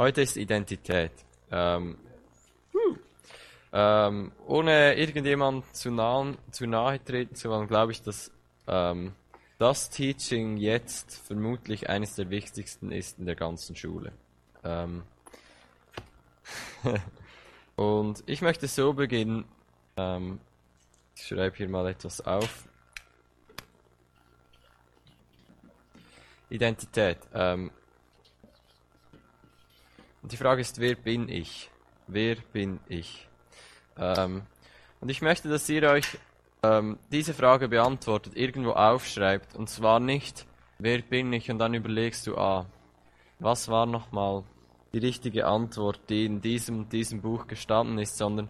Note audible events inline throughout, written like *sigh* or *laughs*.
Heute ist Identität. Ähm, ähm, ohne irgendjemand zu, nahen, zu nahe treten zu wollen, glaube ich, dass ähm, das Teaching jetzt vermutlich eines der wichtigsten ist in der ganzen Schule. Ähm, *laughs* und ich möchte so beginnen. Ähm, ich schreibe hier mal etwas auf. Identität. Ähm, und die Frage ist, wer bin ich? Wer bin ich? Ähm, und ich möchte, dass ihr euch ähm, diese Frage beantwortet, irgendwo aufschreibt. Und zwar nicht, wer bin ich? Und dann überlegst du, ah, was war nochmal die richtige Antwort, die in diesem, diesem Buch gestanden ist, sondern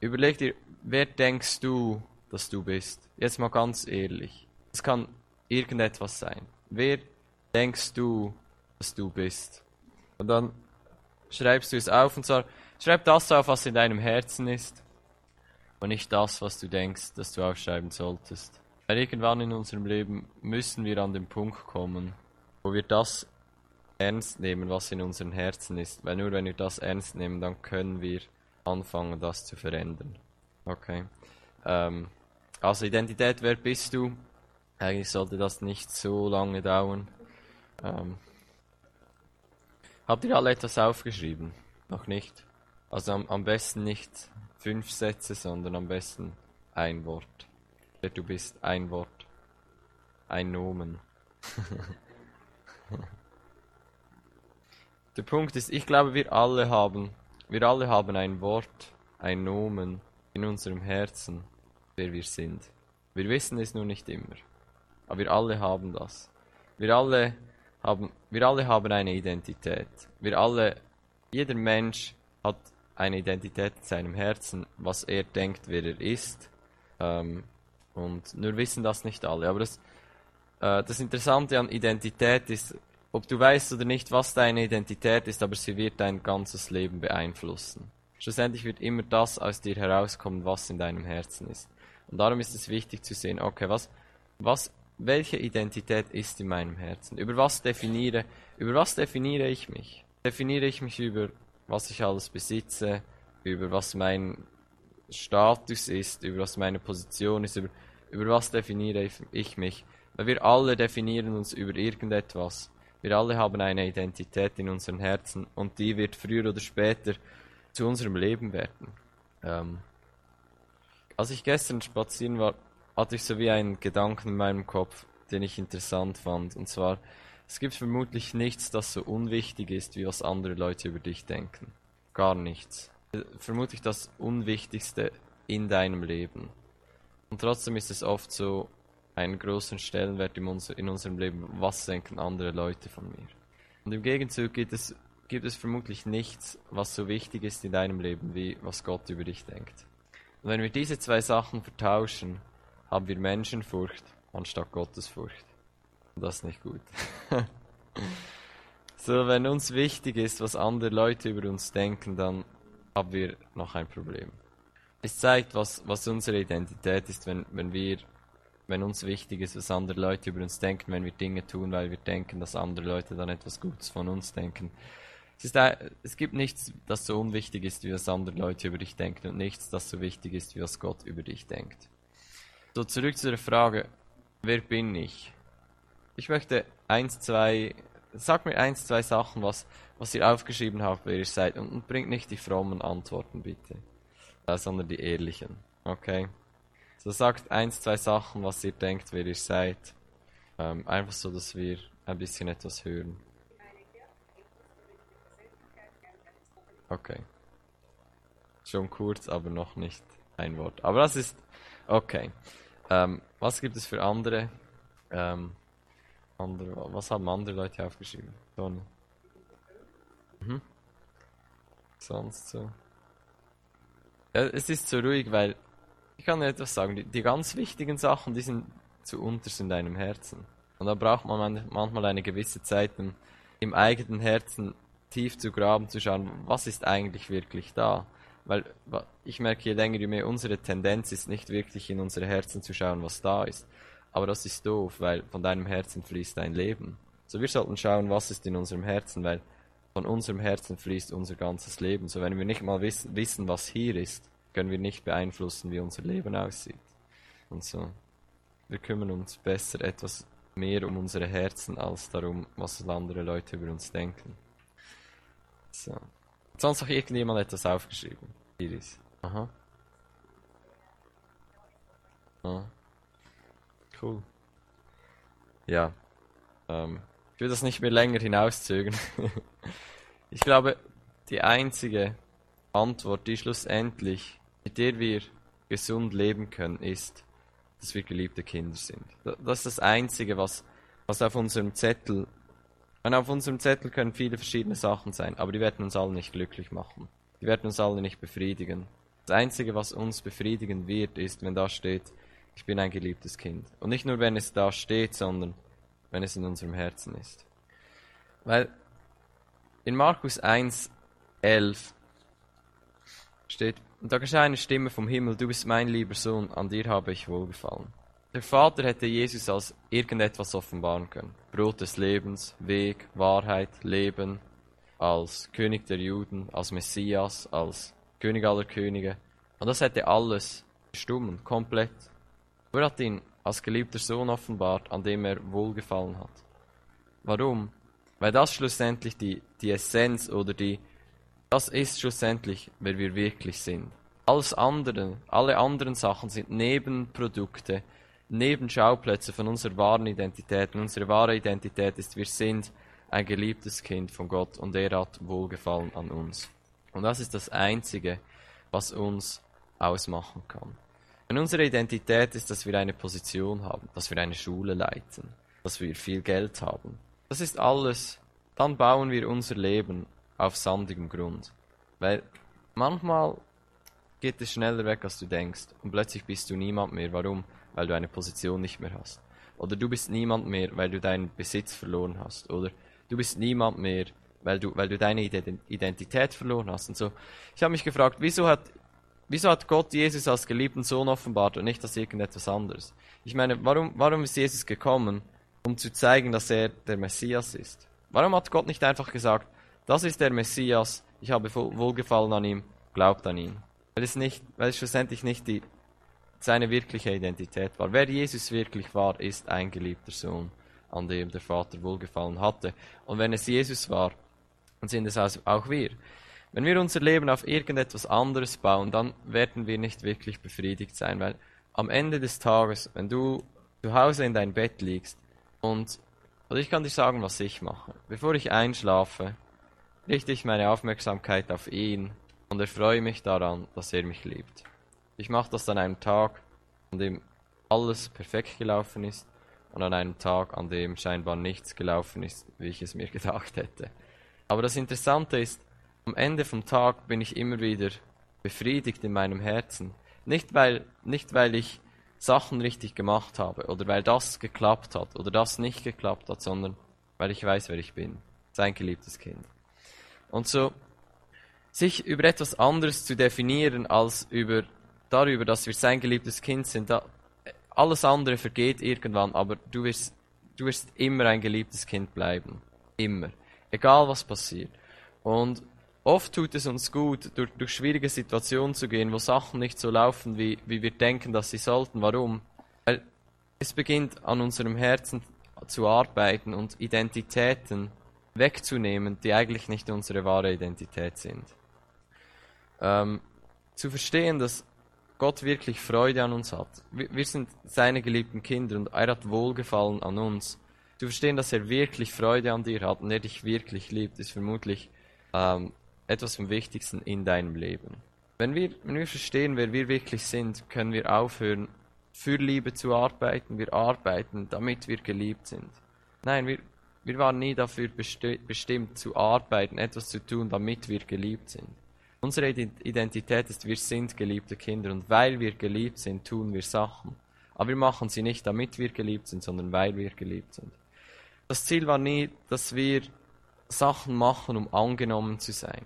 überleg dir, wer denkst du, dass du bist? Jetzt mal ganz ehrlich. Es kann irgendetwas sein. Wer denkst du, dass du bist? Und dann schreibst du es auf und zwar, schreib das auf, was in deinem Herzen ist und nicht das, was du denkst, dass du aufschreiben solltest. Weil irgendwann in unserem Leben müssen wir an den Punkt kommen, wo wir das ernst nehmen, was in unseren Herzen ist. Weil nur wenn wir das ernst nehmen, dann können wir anfangen, das zu verändern. Okay. Ähm, also Identität, wer bist du? Eigentlich sollte das nicht so lange dauern. Ähm, habt ihr alle etwas aufgeschrieben? Noch nicht? Also am, am besten nicht fünf Sätze, sondern am besten ein Wort. Du bist ein Wort. Ein Nomen. *laughs* Der Punkt ist, ich glaube, wir alle haben, wir alle haben ein Wort, ein Nomen in unserem Herzen, wer wir sind. Wir wissen es nur nicht immer. Aber wir alle haben das. Wir alle haben, wir alle haben eine Identität. Wir alle, jeder Mensch hat eine Identität in seinem Herzen, was er denkt, wer er ist. Ähm, und nur wissen das nicht alle. Aber das, äh, das Interessante an Identität ist, ob du weißt oder nicht, was deine Identität ist, aber sie wird dein ganzes Leben beeinflussen. Schlussendlich wird immer das aus dir herauskommen, was in deinem Herzen ist. Und darum ist es wichtig zu sehen, okay, was, was, welche Identität ist in meinem Herzen? Über was definiere, über was definiere ich mich? Definiere ich mich über was ich alles besitze, über was mein Status ist, über was meine Position ist, über, über was definiere ich mich. Weil wir alle definieren uns über irgendetwas. Wir alle haben eine Identität in unseren Herzen und die wird früher oder später zu unserem Leben werden. Ähm, als ich gestern spazieren war, hatte ich so wie einen Gedanken in meinem Kopf, den ich interessant fand. Und zwar, es gibt vermutlich nichts, das so unwichtig ist, wie was andere Leute über dich denken. Gar nichts. Vermutlich das Unwichtigste in deinem Leben. Und trotzdem ist es oft so einen großen Stellenwert in, unserem Leben, was denken andere Leute von mir. Und im Gegenzug gibt es, gibt es vermutlich nichts, was so wichtig ist in deinem Leben, wie was Gott über dich denkt. Und wenn wir diese zwei Sachen vertauschen, haben wir Menschenfurcht anstatt Gottesfurcht. Das ist nicht gut. *laughs* so, wenn uns wichtig ist, was andere Leute über uns denken, dann haben wir noch ein Problem. Es zeigt, was, was unsere Identität ist, wenn, wenn wir, wenn uns wichtig ist, was andere Leute über uns denken, wenn wir Dinge tun, weil wir denken, dass andere Leute dann etwas Gutes von uns denken. Es, ist, es gibt nichts, das so unwichtig ist, wie was andere Leute über dich denken und nichts, das so wichtig ist, wie was Gott über dich denkt. So, zurück zu der Frage, wer bin ich? Ich möchte eins, zwei, sag mir eins, zwei Sachen, was, was ihr aufgeschrieben habt, wer ihr seid. Und, und bringt nicht die frommen Antworten, bitte. Äh, sondern die ehrlichen. Okay? So sagt eins, zwei Sachen, was ihr denkt, wer ihr seid. Ähm, einfach so, dass wir ein bisschen etwas hören. Okay. Schon kurz, aber noch nicht ein Wort. Aber das ist okay. Ähm, was gibt es für andere? Ähm, andere, was haben andere Leute aufgeschrieben? Tony. Mhm. Sonst so. Ja, es ist so ruhig, weil ich kann dir etwas sagen. Die, die ganz wichtigen Sachen, die sind zu unterst in deinem Herzen. Und da braucht man manchmal eine gewisse Zeit, um im eigenen Herzen tief zu graben, zu schauen, was ist eigentlich wirklich da. Weil ich merke, je länger, je mehr unsere Tendenz ist, nicht wirklich in unsere Herzen zu schauen, was da ist. Aber das ist doof, weil von deinem Herzen fließt dein Leben. So wir sollten schauen, was ist in unserem Herzen, weil von unserem Herzen fließt unser ganzes Leben. So wenn wir nicht mal wiss wissen, was hier ist, können wir nicht beeinflussen, wie unser Leben aussieht. Und so. Wir kümmern uns besser etwas mehr um unsere Herzen als darum, was andere Leute über uns denken. So. Sonst noch irgendjemand etwas aufgeschrieben? Iris. Aha. Ah. Cool. Ja. Ähm, ich will das nicht mehr länger hinauszögern. *laughs* ich glaube, die einzige Antwort, die schlussendlich, mit der wir gesund leben können, ist, dass wir geliebte Kinder sind. Das ist das Einzige, was, was auf unserem Zettel, und auf unserem Zettel können viele verschiedene Sachen sein, aber die werden uns alle nicht glücklich machen. Die werden uns alle nicht befriedigen. Das Einzige, was uns befriedigen wird, ist, wenn da steht, ich bin ein geliebtes Kind. Und nicht nur, wenn es da steht, sondern wenn es in unserem Herzen ist. Weil in Markus 1, 11 steht, und da geschah eine Stimme vom Himmel, du bist mein lieber Sohn, an dir habe ich wohlgefallen. Der Vater hätte Jesus als irgendetwas offenbaren können. Brot des Lebens, Weg, Wahrheit, Leben, als König der Juden, als Messias, als König aller Könige. Und das hätte alles gestummen, komplett. Er hat ihn als geliebter Sohn offenbart, an dem er wohlgefallen hat. Warum? Weil das schlussendlich die, die Essenz oder die, das ist schlussendlich, wer wir wirklich sind. Alles andere, alle anderen Sachen sind Nebenprodukte, Nebenschauplätze von unserer wahren Identität. Und unsere wahre Identität ist, wir sind ein geliebtes Kind von Gott und er hat Wohlgefallen an uns. Und das ist das Einzige, was uns ausmachen kann. Wenn unsere Identität ist, dass wir eine Position haben, dass wir eine Schule leiten, dass wir viel Geld haben, das ist alles, dann bauen wir unser Leben auf sandigem Grund. Weil manchmal geht es schneller weg, als du denkst. Und plötzlich bist du niemand mehr. Warum? Weil du eine Position nicht mehr hast. Oder du bist niemand mehr, weil du deinen Besitz verloren hast. Oder du bist niemand mehr, weil du, weil du deine Identität verloren hast. Und so. Ich habe mich gefragt, wieso hat, wieso hat Gott Jesus als geliebten Sohn offenbart und nicht als irgendetwas anderes? Ich meine, warum, warum ist Jesus gekommen? Um zu zeigen, dass er der Messias ist. Warum hat Gott nicht einfach gesagt, das ist der Messias, ich habe Wohlgefallen an ihm, glaubt an ihn? Weil es nicht, weil es schlussendlich nicht die, seine wirkliche Identität war. Wer Jesus wirklich war, ist ein geliebter Sohn, an dem der Vater Wohlgefallen hatte. Und wenn es Jesus war, dann sind es auch wir. Wenn wir unser Leben auf irgendetwas anderes bauen, dann werden wir nicht wirklich befriedigt sein, weil am Ende des Tages, wenn du zu Hause in dein Bett liegst und, also ich kann dir sagen, was ich mache. Bevor ich einschlafe, richte ich meine Aufmerksamkeit auf ihn und erfreue mich daran, dass er mich liebt. Ich mache das an einem Tag, an dem alles perfekt gelaufen ist und an einem Tag, an dem scheinbar nichts gelaufen ist, wie ich es mir *laughs* gedacht hätte. Aber das Interessante ist, am Ende vom Tag bin ich immer wieder befriedigt in meinem Herzen. Nicht weil, nicht weil ich Sachen richtig gemacht habe oder weil das geklappt hat oder das nicht geklappt hat, sondern weil ich weiß, wer ich bin. Sein geliebtes Kind. Und so sich über etwas anderes zu definieren als über darüber, dass wir sein geliebtes Kind sind. Da, alles andere vergeht irgendwann, aber du wirst, du wirst immer ein geliebtes Kind bleiben. Immer. Egal was passiert. Und oft tut es uns gut, durch, durch schwierige Situationen zu gehen, wo Sachen nicht so laufen, wie, wie wir denken, dass sie sollten. Warum? Weil es beginnt an unserem Herzen zu arbeiten und Identitäten wegzunehmen, die eigentlich nicht unsere wahre Identität sind ähm, zu verstehen, dass Gott wirklich Freude an uns hat. Wir, sind seine geliebten Kinder und er hat Wohlgefallen an uns. Zu verstehen, dass er wirklich Freude an dir hat und er dich wirklich liebt, ist vermutlich ähm, etwas vom Wichtigsten in deinem Leben. Wenn wir, wenn wir verstehen, wer wir wirklich sind, können wir aufhören, für Liebe zu arbeiten. Wir arbeiten, damit wir geliebt sind. Nein, wir, wir waren nie dafür bestimmt zu arbeiten, etwas zu tun, damit wir geliebt sind. Unsere Identität ist, wir sind geliebte Kinder und weil wir geliebt sind, tun wir Sachen. Aber wir machen sie nicht, damit wir geliebt sind, sondern weil wir geliebt sind. Das Ziel war nie, dass wir Sachen machen, um angenommen zu sein.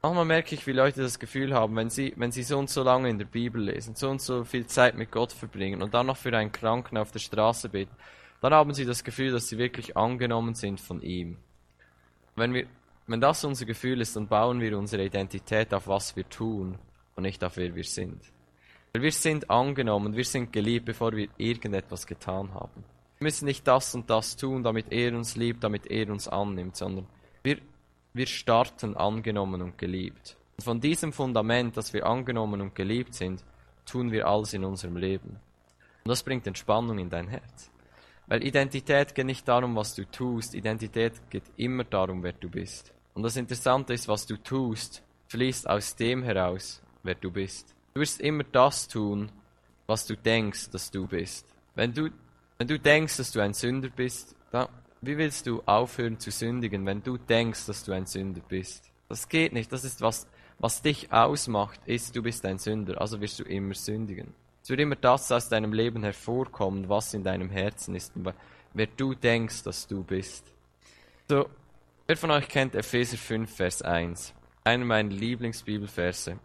Manchmal merke ich, wie Leute das Gefühl haben, wenn sie, wenn sie so und so lange in der Bibel lesen, so und so viel Zeit mit Gott verbringen und dann noch für einen Kranken auf der Straße beten, dann haben sie das Gefühl, dass sie wirklich angenommen sind von ihm. Wenn wir wenn das unser Gefühl ist, dann bauen wir unsere Identität auf was wir tun und nicht auf wer wir sind. Weil wir sind angenommen, wir sind geliebt, bevor wir irgendetwas getan haben. Wir müssen nicht das und das tun, damit er uns liebt, damit er uns annimmt, sondern wir, wir starten angenommen und geliebt. Und von diesem Fundament, dass wir angenommen und geliebt sind, tun wir alles in unserem Leben. Und das bringt Entspannung in dein Herz. Weil Identität geht nicht darum, was du tust, Identität geht immer darum, wer du bist. Und das Interessante ist, was du tust, fließt aus dem heraus, wer du bist. Du wirst immer das tun, was du denkst, dass du bist. Wenn du, wenn du denkst, dass du ein Sünder bist, dann, wie willst du aufhören zu sündigen, wenn du denkst, dass du ein Sünder bist? Das geht nicht. Das ist was, was dich ausmacht, ist, du bist ein Sünder. Also wirst du immer sündigen. Es wird immer das aus deinem Leben hervorkommen, was in deinem Herzen ist, wer du denkst, dass du bist. So, wer von euch kennt Epheser 5, Vers 1? Einer meiner Lieblingsbibelverse.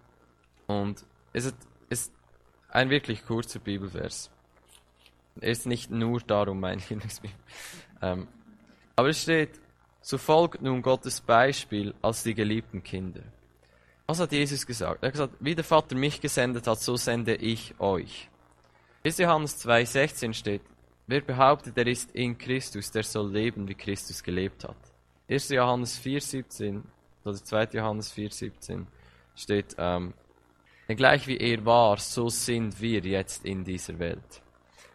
Und es ist ein wirklich kurzer Bibelvers. Er ist nicht nur darum mein *laughs* Lieblingsbibel. Ähm, aber es steht, so folgt nun Gottes Beispiel als die geliebten Kinder. Was hat Jesus gesagt? Er hat gesagt, wie der Vater mich gesendet hat, so sende ich euch. 1. Johannes 2,16 steht, wer behauptet, er ist in Christus, der soll leben, wie Christus gelebt hat. 1. Johannes 4,17 oder 2. Johannes 4,17 steht, ähm, denn gleich wie er war, so sind wir jetzt in dieser Welt.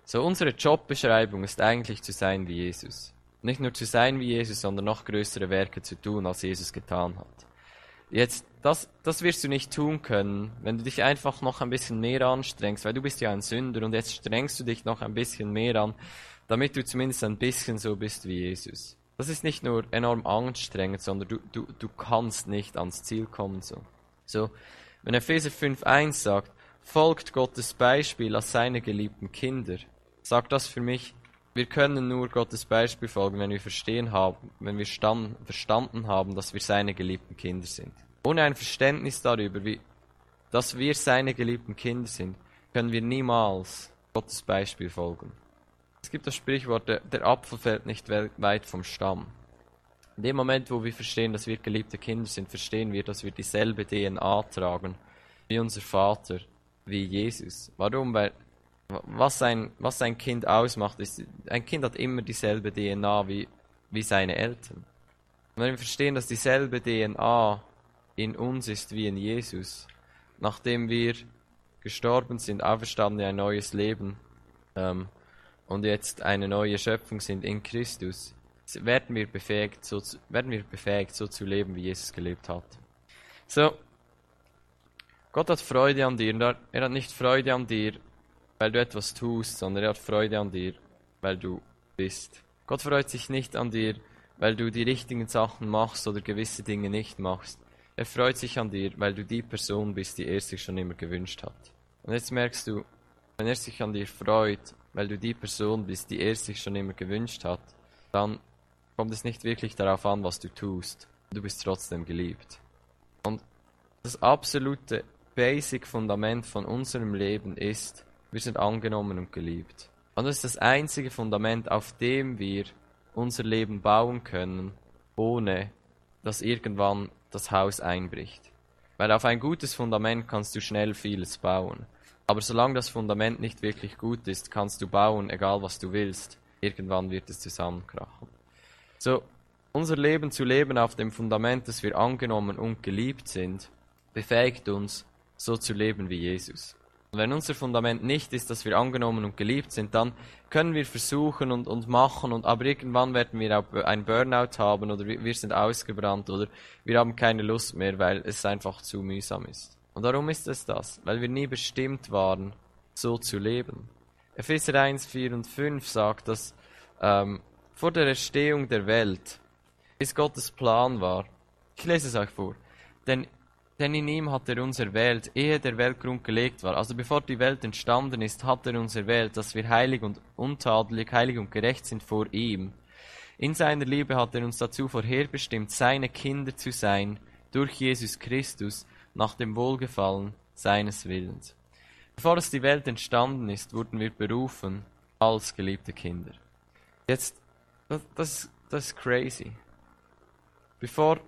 So unsere Jobbeschreibung ist eigentlich zu sein wie Jesus. Nicht nur zu sein wie Jesus, sondern noch größere Werke zu tun, als Jesus getan hat. Jetzt, das, das wirst du nicht tun können, wenn du dich einfach noch ein bisschen mehr anstrengst, weil du bist ja ein Sünder und jetzt strengst du dich noch ein bisschen mehr an, damit du zumindest ein bisschen so bist wie Jesus. Das ist nicht nur enorm anstrengend, sondern du, du, du kannst nicht ans Ziel kommen so. So, wenn Epheser 5.1 sagt, folgt Gottes Beispiel als seine geliebten Kinder, sagt das für mich, wir können nur Gottes Beispiel folgen, wenn wir verstehen haben, wenn wir stand, verstanden haben, dass wir seine geliebten Kinder sind. Ohne ein Verständnis darüber, wie, dass wir seine geliebten Kinder sind, können wir niemals Gottes Beispiel folgen. Es gibt das Sprichwort, der, der Apfel fällt nicht weit vom Stamm. In dem Moment, wo wir verstehen, dass wir geliebte Kinder sind, verstehen wir, dass wir dieselbe DNA tragen wie unser Vater, wie Jesus. Warum? Weil was ein, was ein Kind ausmacht, ist, ein Kind hat immer dieselbe DNA wie, wie seine Eltern. Und wenn wir verstehen, dass dieselbe DNA in uns ist wie in Jesus, nachdem wir gestorben sind, auferstanden, ein neues Leben ähm, und jetzt eine neue Schöpfung sind in Christus, werden wir befähigt, so zu, werden wir befähigt, so zu leben, wie Jesus gelebt hat. So, Gott hat Freude an dir. Er hat nicht Freude an dir, weil du etwas tust, sondern er hat Freude an dir, weil du bist. Gott freut sich nicht an dir, weil du die richtigen Sachen machst oder gewisse Dinge nicht machst. Er freut sich an dir, weil du die Person bist, die er sich schon immer gewünscht hat. Und jetzt merkst du, wenn er sich an dir freut, weil du die Person bist, die er sich schon immer gewünscht hat, dann kommt es nicht wirklich darauf an, was du tust. Du bist trotzdem geliebt. Und das absolute Basic-Fundament von unserem Leben ist, wir sind angenommen und geliebt. Und das ist das einzige Fundament, auf dem wir unser Leben bauen können, ohne dass irgendwann das Haus einbricht. Weil auf ein gutes Fundament kannst du schnell vieles bauen. Aber solange das Fundament nicht wirklich gut ist, kannst du bauen, egal was du willst. Irgendwann wird es zusammenkrachen. So, unser Leben zu leben auf dem Fundament, dass wir angenommen und geliebt sind, befähigt uns, so zu leben wie Jesus. Wenn unser Fundament nicht ist, dass wir angenommen und geliebt sind, dann können wir versuchen und, und machen und aber irgendwann werden wir auch ein Burnout haben oder wir sind ausgebrannt oder wir haben keine Lust mehr, weil es einfach zu mühsam ist. Und warum ist es das? Weil wir nie bestimmt waren, so zu leben. Epheser 1, 4 und 5 sagt, dass ähm, vor der Erstehung der Welt, bis Gottes Plan war, ich lese es euch vor, denn denn in ihm hat er uns erwählt, ehe der Weltgrund gelegt war. Also bevor die Welt entstanden ist, hat er uns erwählt, dass wir heilig und untadelig, heilig und gerecht sind vor ihm. In seiner Liebe hat er uns dazu vorherbestimmt, seine Kinder zu sein, durch Jesus Christus, nach dem Wohlgefallen seines Willens. Bevor es die Welt entstanden ist, wurden wir berufen als geliebte Kinder. Jetzt, das, das, das ist crazy. Bevor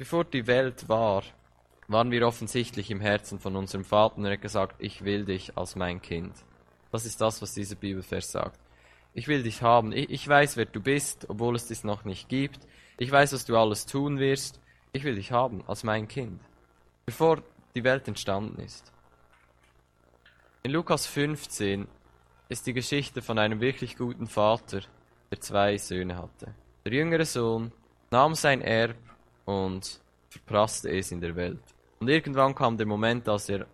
bevor die Welt war, waren wir offensichtlich im Herzen von unserem Vater und er hat gesagt, ich will dich als mein Kind. Das ist das, was dieser Bibelvers sagt. Ich will dich haben. Ich, ich weiß, wer du bist, obwohl es dich noch nicht gibt. Ich weiß, was du alles tun wirst. Ich will dich haben als mein Kind. Bevor die Welt entstanden ist. In Lukas 15 ist die Geschichte von einem wirklich guten Vater, der zwei Söhne hatte. Der jüngere Sohn nahm sein Erb und verprasste es in der Welt. Und irgendwann kam der Moment, als er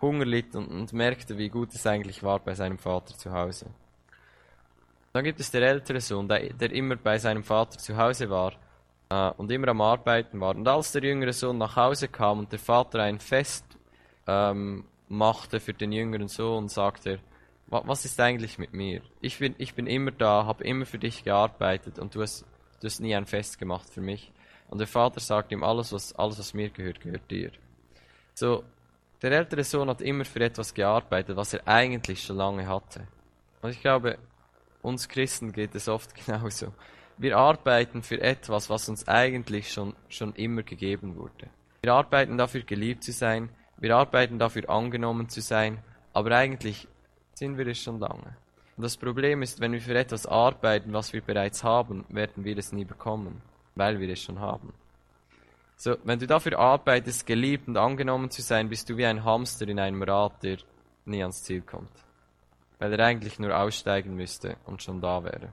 Hunger litt und, und merkte, wie gut es eigentlich war bei seinem Vater zu Hause. Dann gibt es der ältere Sohn, der, der immer bei seinem Vater zu Hause war äh, und immer am Arbeiten war. Und als der jüngere Sohn nach Hause kam und der Vater ein Fest ähm, machte für den jüngeren Sohn, sagte er, was ist eigentlich mit mir? Ich bin, ich bin immer da, habe immer für dich gearbeitet und du hast, du hast nie ein Fest gemacht für mich. Und der Vater sagt ihm, alles was, alles, was mir gehört, gehört dir. So, der ältere Sohn hat immer für etwas gearbeitet, was er eigentlich schon lange hatte. Und ich glaube, uns Christen geht es oft *laughs* genauso. Wir arbeiten für etwas, was uns eigentlich schon, schon immer gegeben wurde. Wir arbeiten dafür, geliebt zu sein. Wir arbeiten dafür, angenommen zu sein. Aber eigentlich sind wir es schon lange. Und das Problem ist, wenn wir für etwas arbeiten, was wir bereits haben, werden wir es nie bekommen, weil wir es schon haben. So, wenn du dafür arbeitest, geliebt und angenommen zu sein, bist du wie ein Hamster in einem Rad, der nie ans Ziel kommt. Weil er eigentlich nur aussteigen müsste und schon da wäre.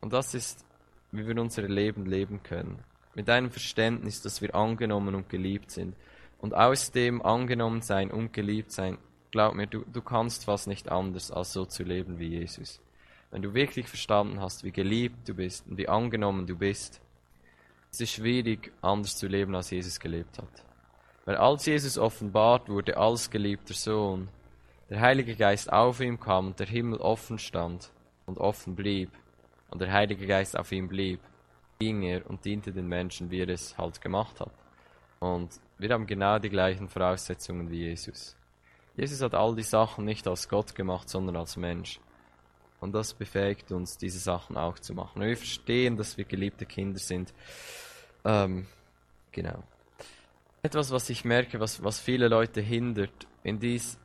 Und das ist, wie wir unser Leben leben können. Mit einem Verständnis, dass wir angenommen und geliebt sind. Und aus dem angenommen sein und geliebt sein glaub mir, du, du kannst fast nicht anders, als so zu leben wie Jesus. Wenn du wirklich verstanden hast, wie geliebt du bist und wie angenommen du bist, ist es schwierig, anders zu leben, als Jesus gelebt hat. Weil als Jesus offenbart wurde als geliebter Sohn, der Heilige Geist auf ihm kam und der Himmel offen stand und offen blieb und der Heilige Geist auf ihm blieb, ging er und diente den Menschen, wie er es halt gemacht hat. Und wir haben genau die gleichen Voraussetzungen wie Jesus. Jesus hat all die Sachen nicht als Gott gemacht, sondern als Mensch. Und das befähigt uns, diese Sachen auch zu machen. Wir verstehen, dass wir geliebte Kinder sind. Ähm, genau. Etwas, was ich merke, was, was viele Leute hindert, in dies,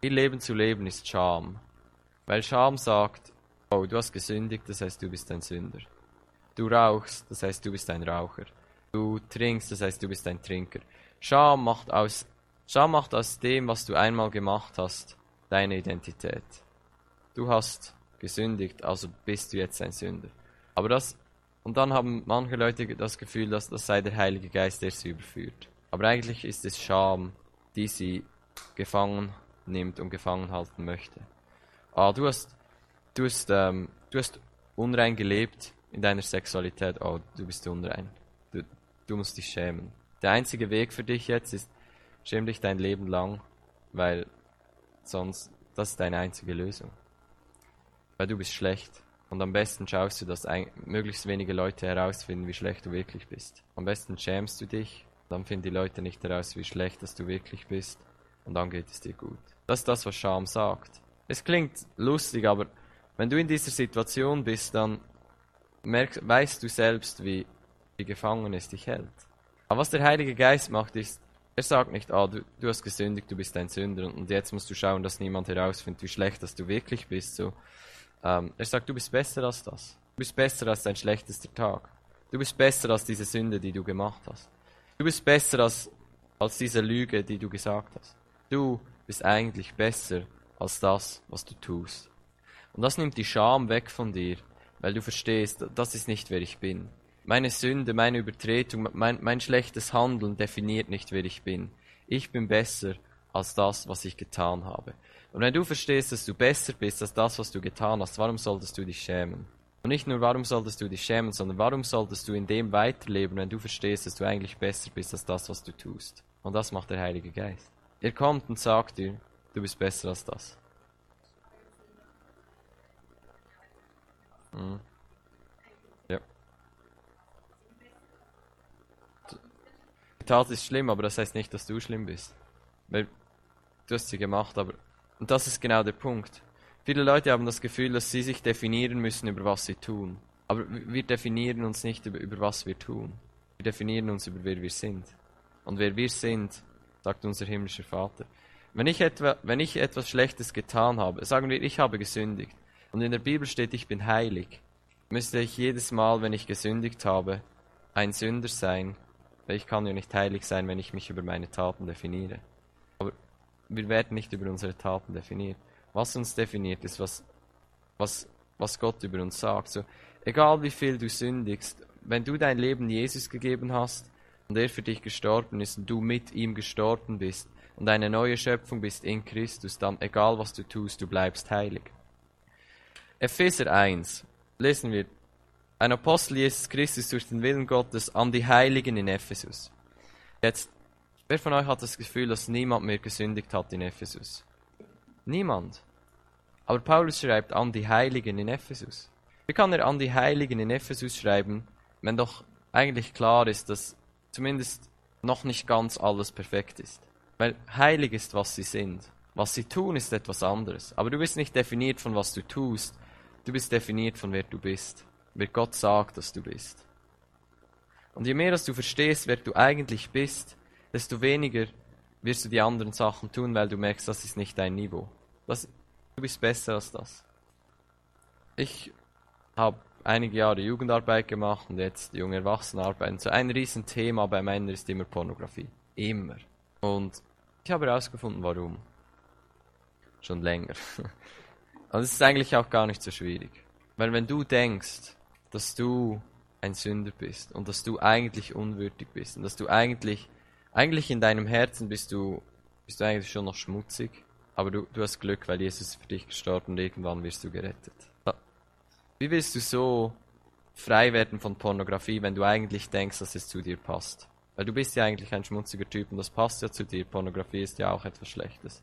ihr Leben zu leben, ist Scham. Weil Scham sagt, oh, du hast gesündigt, das heißt, du bist ein Sünder. Du rauchst, das heißt, du bist ein Raucher. Du trinkst, das heißt, du bist ein Trinker. Scham macht aus Schau macht aus dem, was du einmal gemacht hast, deine Identität. Du hast gesündigt, also bist du jetzt ein Sünder. Aber das, und dann haben manche Leute das Gefühl, dass das sei der Heilige Geist, der sie überführt. Aber eigentlich ist es Scham, die sie gefangen nimmt und gefangen halten möchte. Ah, du hast, du hast, ähm, du hast unrein gelebt in deiner Sexualität. Oh, du bist unrein. Du, du musst dich schämen. Der einzige Weg für dich jetzt ist, Schäm dich dein Leben lang, weil sonst, das ist deine einzige Lösung. Weil du bist schlecht. Und am besten schaust du, dass ein, möglichst wenige Leute herausfinden, wie schlecht du wirklich bist. Am besten schämst du dich, dann finden die Leute nicht heraus, wie schlecht dass du wirklich bist. Und dann geht es dir gut. Das ist das, was Scham sagt. Es klingt lustig, aber wenn du in dieser Situation bist, dann merkst, weißt du selbst, wie, wie gefangen es dich hält. Aber was der Heilige Geist macht, ist, er sagt nicht, ah, du, du hast gesündigt, du bist ein Sünder und jetzt musst du schauen, dass niemand herausfindet, wie schlecht dass du wirklich bist. So. Ähm, er sagt, du bist besser als das. Du bist besser als dein schlechtester Tag. Du bist besser als diese Sünde, die du gemacht hast. Du bist besser als, als diese Lüge, die du gesagt hast. Du bist eigentlich besser als das, was du tust. Und das nimmt die Scham weg von dir, weil du verstehst, das ist nicht, wer ich bin. Meine Sünde, meine Übertretung, mein, mein schlechtes Handeln definiert nicht, wer ich bin. Ich bin besser als das, was ich getan habe. Und wenn du verstehst, dass du besser bist als das, was du getan hast, warum solltest du dich schämen? Und nicht nur, warum solltest du dich schämen, sondern warum solltest du in dem weiterleben, wenn du verstehst, dass du eigentlich besser bist als das, was du tust? Und das macht der Heilige Geist. Er kommt und sagt dir, du bist besser als das. Mhm. Tat ist schlimm, aber das heißt nicht, dass du schlimm bist. Weil du hast sie gemacht, aber. Und das ist genau der Punkt. Viele Leute haben das Gefühl, dass sie sich definieren müssen, über was sie tun. Aber wir definieren uns nicht über, über was wir tun. Wir definieren uns über wer wir sind. Und wer wir sind, sagt unser himmlischer Vater. Wenn ich, etwa, wenn ich etwas Schlechtes getan habe, sagen wir, ich habe gesündigt, und in der Bibel steht, ich bin heilig, müsste ich jedes Mal, wenn ich gesündigt habe, ein Sünder sein, weil ich kann ja nicht heilig sein, wenn ich mich über meine Taten definiere. Wir werden nicht über unsere Taten definiert. Was uns definiert, ist, was, was, was Gott über uns sagt. So, egal wie viel du sündigst, wenn du dein Leben Jesus gegeben hast und er für dich gestorben ist und du mit ihm gestorben bist und eine neue Schöpfung bist in Christus, dann egal was du tust, du bleibst heilig. Epheser 1 lesen wir ein Apostel Jesus Christus durch den Willen Gottes an die Heiligen in Ephesus. Jetzt, wer von euch hat das Gefühl, dass niemand mehr gesündigt hat in Ephesus? Niemand. Aber Paulus schreibt an die Heiligen in Ephesus. Wie kann er an die Heiligen in Ephesus schreiben, wenn doch eigentlich klar ist, dass zumindest noch nicht ganz alles perfekt ist? Weil heilig ist, was sie sind. Was sie tun, ist etwas anderes. Aber du bist nicht definiert von was du tust. Du bist definiert von wer du bist wer Gott sagt, dass du bist. Und je mehr dass du verstehst, wer du eigentlich bist, desto weniger wirst du die anderen Sachen tun, weil du merkst, das ist nicht dein Niveau. Das, du bist besser als das. Ich habe einige Jahre Jugendarbeit gemacht und jetzt junge Erwachsenenarbeit. So ein Riesenthema bei Männern ist immer Pornografie. Immer. Und ich habe herausgefunden, warum. Schon länger. *laughs* Und es ist eigentlich auch gar nicht so schwierig. Weil wenn du denkst, dass du ein Sünder bist und dass du eigentlich unwürdig bist und dass du eigentlich, eigentlich in deinem Herzen bist du, bist du eigentlich schon noch schmutzig, aber du, du hast Glück, weil Jesus für dich gestorben und irgendwann wirst du gerettet. Wie willst du so frei werden von Pornografie, wenn du eigentlich denkst, dass es zu dir passt? Weil du bist ja eigentlich ein schmutziger Typ und das passt ja zu dir. Pornografie ist ja auch etwas Schlechtes.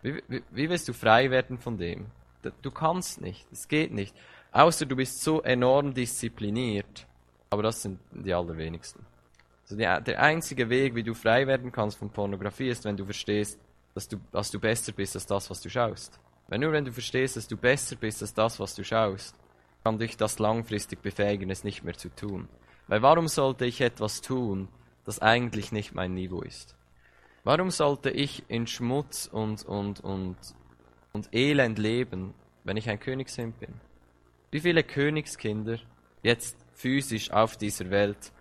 Wie, wie, wie willst du frei werden von dem? Du kannst nicht, es geht nicht. Außer du bist so enorm diszipliniert. Aber das sind die allerwenigsten. Also die, der einzige Weg, wie du frei werden kannst von Pornografie, ist, wenn du verstehst, dass du, dass du besser bist als das, was du schaust. Wenn nur wenn du verstehst, dass du besser bist als das, was du schaust, kann dich das langfristig befähigen, es nicht mehr zu tun. Weil warum sollte ich etwas tun, das eigentlich nicht mein Niveau ist? Warum sollte ich in Schmutz und, und, und, und Elend leben, wenn ich ein Königskind bin? Wie viele Königskinder jetzt physisch auf dieser Welt,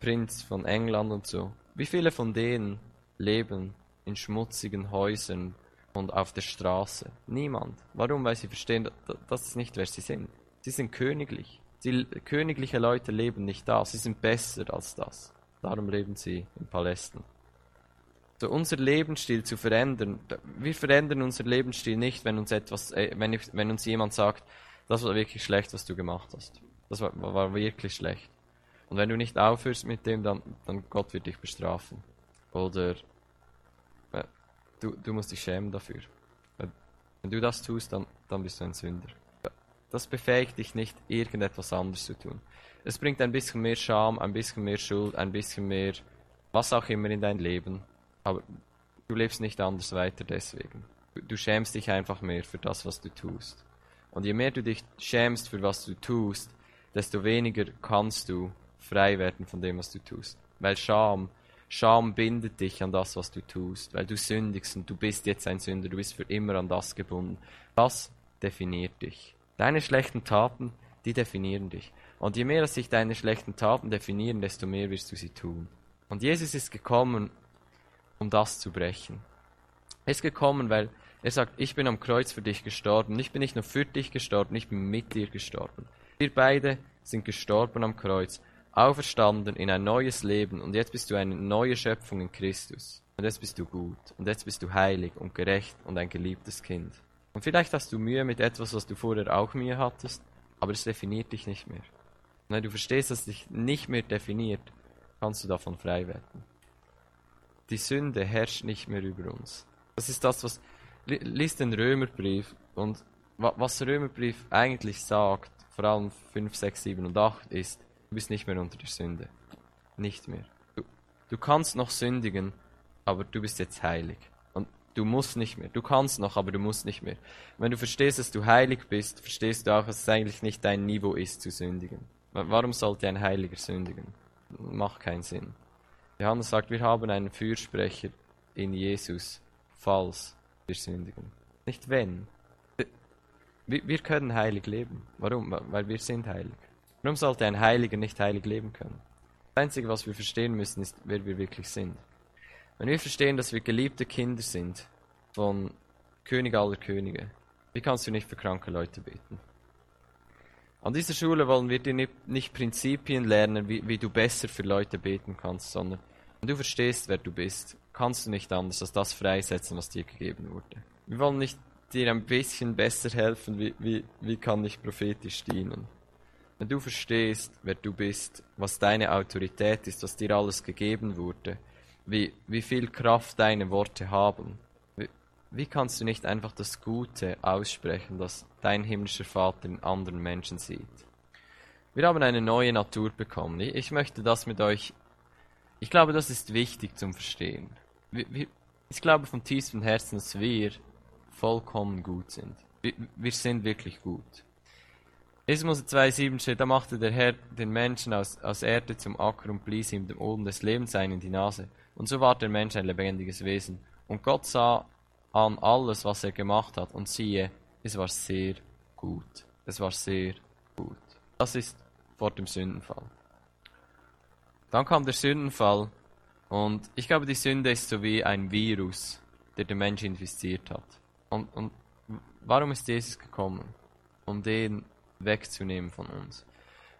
Prinz von England und so, wie viele von denen leben in schmutzigen Häusern und auf der Straße? Niemand. Warum? Weil sie verstehen, das ist nicht, wer sie sind. Sie sind königlich. Die königliche Leute leben nicht da. Sie sind besser als das. Darum leben sie in Palästen. So unser Lebensstil zu verändern. Wir verändern unser Lebensstil nicht, wenn uns etwas, äh, wenn, wenn uns jemand sagt, das war wirklich schlecht, was du gemacht hast. Das war, war wirklich schlecht. Und wenn du nicht aufhörst mit dem, dann, dann Gott wird dich bestrafen. Oder äh, du, du musst dich schämen dafür. Wenn du das tust, dann, dann bist du ein Sünder. Das befähigt dich nicht, irgendetwas anderes zu tun. Es bringt ein bisschen mehr Scham, ein bisschen mehr Schuld, ein bisschen mehr was auch immer in dein Leben. Aber du lebst nicht anders weiter deswegen. Du schämst dich einfach mehr für das, was du tust. Und je mehr du dich schämst für was du tust, desto weniger kannst du frei werden von dem, was du tust. Weil Scham, Scham bindet dich an das, was du tust, weil du sündigst und du bist jetzt ein Sünder, du bist für immer an das gebunden. Das definiert dich. Deine schlechten Taten, die definieren dich. Und je mehr sich deine schlechten Taten definieren, desto mehr wirst du sie tun. Und Jesus ist gekommen, um das zu brechen. Er ist gekommen, weil er sagt, ich bin am Kreuz für dich gestorben. Ich bin nicht nur für dich gestorben, ich bin mit dir gestorben. Wir beide sind gestorben am Kreuz, auferstanden in ein neues Leben und jetzt bist du eine neue Schöpfung in Christus. Und jetzt bist du gut und jetzt bist du heilig und gerecht und ein geliebtes Kind. Und vielleicht hast du Mühe mit etwas, was du vorher auch Mühe hattest, aber es definiert dich nicht mehr. Und wenn du verstehst, dass es dich nicht mehr definiert, kannst du davon frei werden. Die Sünde herrscht nicht mehr über uns. Das ist das, was liest den Römerbrief und was der Römerbrief eigentlich sagt, vor allem 5, 6, 7 und 8, ist, du bist nicht mehr unter der Sünde. Nicht mehr. Du, du kannst noch sündigen, aber du bist jetzt heilig. Und du musst nicht mehr. Du kannst noch, aber du musst nicht mehr. Wenn du verstehst, dass du heilig bist, verstehst du auch, dass es eigentlich nicht dein Niveau ist zu sündigen. Warum sollte ein Heiliger sündigen? macht keinen Sinn. Johannes sagt, wir haben einen Fürsprecher in Jesus, falls wir sündigen. Nicht wenn. Wir können heilig leben. Warum? Weil wir sind heilig. Warum sollte ein Heiliger nicht heilig leben können? Das Einzige, was wir verstehen müssen, ist, wer wir wirklich sind. Wenn wir verstehen, dass wir geliebte Kinder sind von König aller Könige, wie kannst du nicht für kranke Leute beten? An dieser Schule wollen wir dir nicht Prinzipien lernen, wie, wie du besser für Leute beten kannst, sondern wenn du verstehst, wer du bist, kannst du nicht anders als das freisetzen, was dir gegeben wurde. Wir wollen nicht dir ein bisschen besser helfen, wie, wie, wie kann ich prophetisch dienen. Wenn du verstehst, wer du bist, was deine Autorität ist, was dir alles gegeben wurde, wie, wie viel Kraft deine Worte haben, wie, wie kannst du nicht einfach das Gute aussprechen, das dein himmlischer Vater in anderen Menschen sieht? Wir haben eine neue Natur bekommen. Ich möchte das mit euch, ich glaube, das ist wichtig zum Verstehen. Ich glaube von tiefstem Herzen, dass wir vollkommen gut sind. Wir sind wirklich gut. 1. Mose 2,7 steht, da machte der Herr den Menschen aus, aus Erde zum Acker und blies ihm dem Oben des Lebens ein in die Nase. Und so war der Mensch ein lebendiges Wesen. Und Gott sah an alles, was er gemacht hat, und siehe, es war sehr gut. Es war sehr gut. Das ist vor dem Sündenfall. Dann kam der Sündenfall und ich glaube, die Sünde ist so wie ein Virus, der den Menschen infiziert hat. Und, und warum ist Jesus gekommen? Um den wegzunehmen von uns.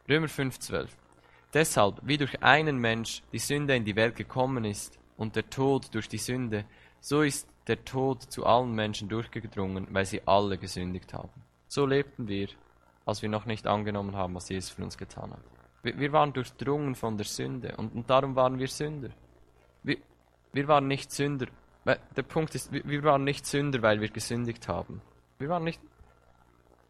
Römer 5,12 Deshalb, wie durch einen Mensch die Sünde in die Welt gekommen ist und der Tod durch die Sünde, so ist der Tod zu allen Menschen durchgedrungen, weil sie alle gesündigt haben. So lebten wir, als wir noch nicht angenommen haben, was Jesus für uns getan hat. Wir, wir waren durchdrungen von der Sünde und, und darum waren wir Sünder. Wir, wir waren nicht Sünder. Der Punkt ist, wir, wir waren nicht Sünder, weil wir gesündigt haben. Wir waren nicht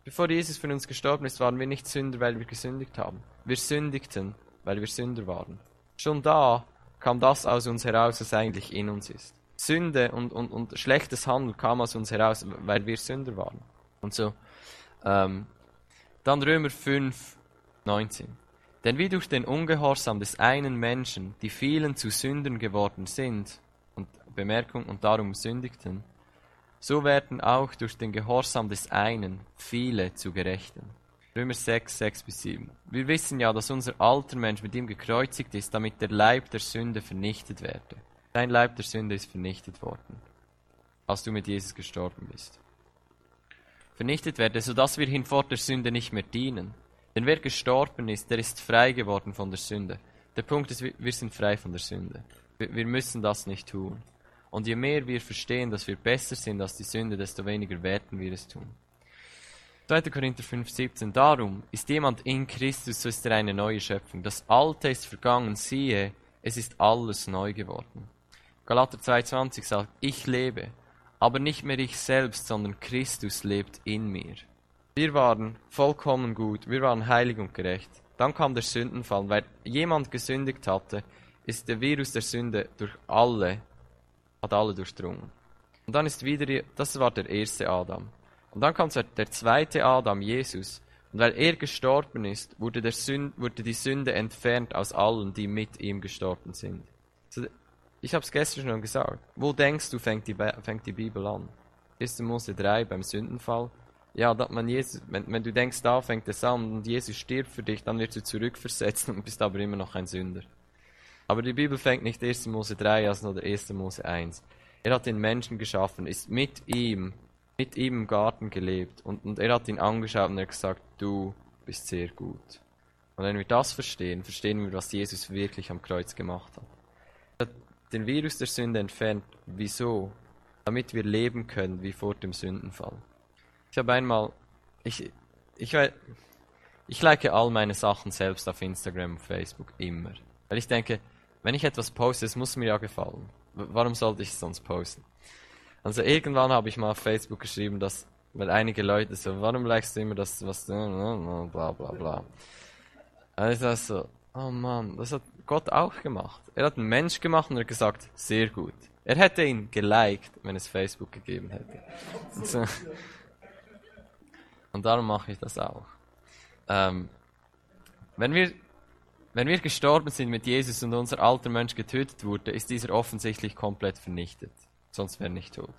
Bevor Jesus für uns gestorben ist, waren wir nicht Sünder, weil wir gesündigt haben. Wir sündigten, weil wir Sünder waren. Schon da kam das aus uns heraus, was eigentlich in uns ist. Sünde und, und, und schlechtes Handeln kam aus uns heraus, weil wir Sünder waren. Und so. Ähm, dann Römer 5, 19. Denn wie durch den Ungehorsam des einen Menschen die vielen zu Sündern geworden sind, und Bemerkung, und darum sündigten, so werden auch durch den Gehorsam des einen viele zu Gerechten. Römer 6, 6 bis 7. Wir wissen ja, dass unser alter Mensch mit ihm gekreuzigt ist, damit der Leib der Sünde vernichtet werde. Dein Leib der Sünde ist vernichtet worden, als du mit Jesus gestorben bist. Vernichtet werde, sodass wir hinfort der Sünde nicht mehr dienen. Denn wer gestorben ist, der ist frei geworden von der Sünde. Der Punkt ist, wir sind frei von der Sünde. Wir müssen das nicht tun. Und je mehr wir verstehen, dass wir besser sind als die Sünde, desto weniger werden wir es tun. 2. Korinther 5,17 Darum ist jemand in Christus, so ist er eine neue Schöpfung. Das Alte ist vergangen, siehe, es ist alles neu geworden. Galater 2,20 sagt, ich lebe, aber nicht mehr ich selbst, sondern Christus lebt in mir. Wir waren vollkommen gut, wir waren heilig und gerecht. Dann kam der Sündenfall, weil jemand gesündigt hatte, ist der Virus der Sünde durch alle hat alle durchdrungen. Und dann ist wieder, das war der erste Adam. Und dann kam der zweite Adam, Jesus. Und weil er gestorben ist, wurde, der Sünd, wurde die Sünde entfernt aus allen, die mit ihm gestorben sind. Ich habe es gestern schon gesagt. Wo denkst du, fängt die, fängt die Bibel an? 1. Mose 3 beim Sündenfall. Ja, dass man Jesus, wenn, wenn du denkst, da fängt es an und Jesus stirbt für dich, dann wirst du zurückversetzt *laughs* und bist aber immer noch ein Sünder. Aber die Bibel fängt nicht 1. Mose 3 an, sondern 1. Mose 1. Er hat den Menschen geschaffen, ist mit ihm, mit ihm im Garten gelebt und, und er hat ihn angeschaut und er hat gesagt, du bist sehr gut. Und wenn wir das verstehen, verstehen wir, was Jesus wirklich am Kreuz gemacht hat. Er hat den Virus der Sünde entfernt. Wieso? Damit wir leben können wie vor dem Sündenfall. Ich habe einmal, ich, ich, ich like all meine Sachen selbst auf Instagram und Facebook immer. Weil ich denke, wenn ich etwas poste, es muss mir ja gefallen. Warum sollte ich es sonst posten? Also irgendwann habe ich mal auf Facebook geschrieben, dass, weil einige Leute so, warum likest du immer das, was, bla bla bla. Und ich dachte so, oh Mann, das hat Gott auch gemacht. Er hat einen Mensch gemacht und er hat gesagt, sehr gut. Er hätte ihn geliked, wenn es Facebook gegeben hätte. Und, so. und darum mache ich das auch. Ähm, wenn wir wenn wir gestorben sind mit Jesus und unser alter Mensch getötet wurde, ist dieser offensichtlich komplett vernichtet. Sonst wäre nicht tot.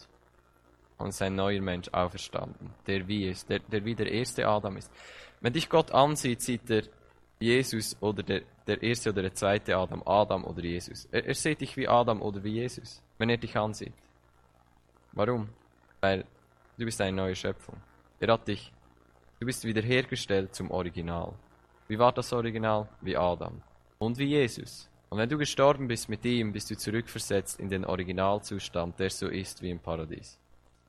Und sein neuer Mensch auferstanden, der wie ist, der, der wie der erste Adam ist. Wenn dich Gott ansieht, sieht er Jesus oder der, der erste oder der zweite Adam, Adam oder Jesus. Er, er sieht dich wie Adam oder wie Jesus, wenn er dich ansieht. Warum? Weil du bist eine neue Schöpfung. Er hat dich, du bist wiederhergestellt zum Original. Wie war das Original? Wie Adam. Und wie Jesus. Und wenn du gestorben bist mit ihm, bist du zurückversetzt in den Originalzustand, der so ist wie im Paradies.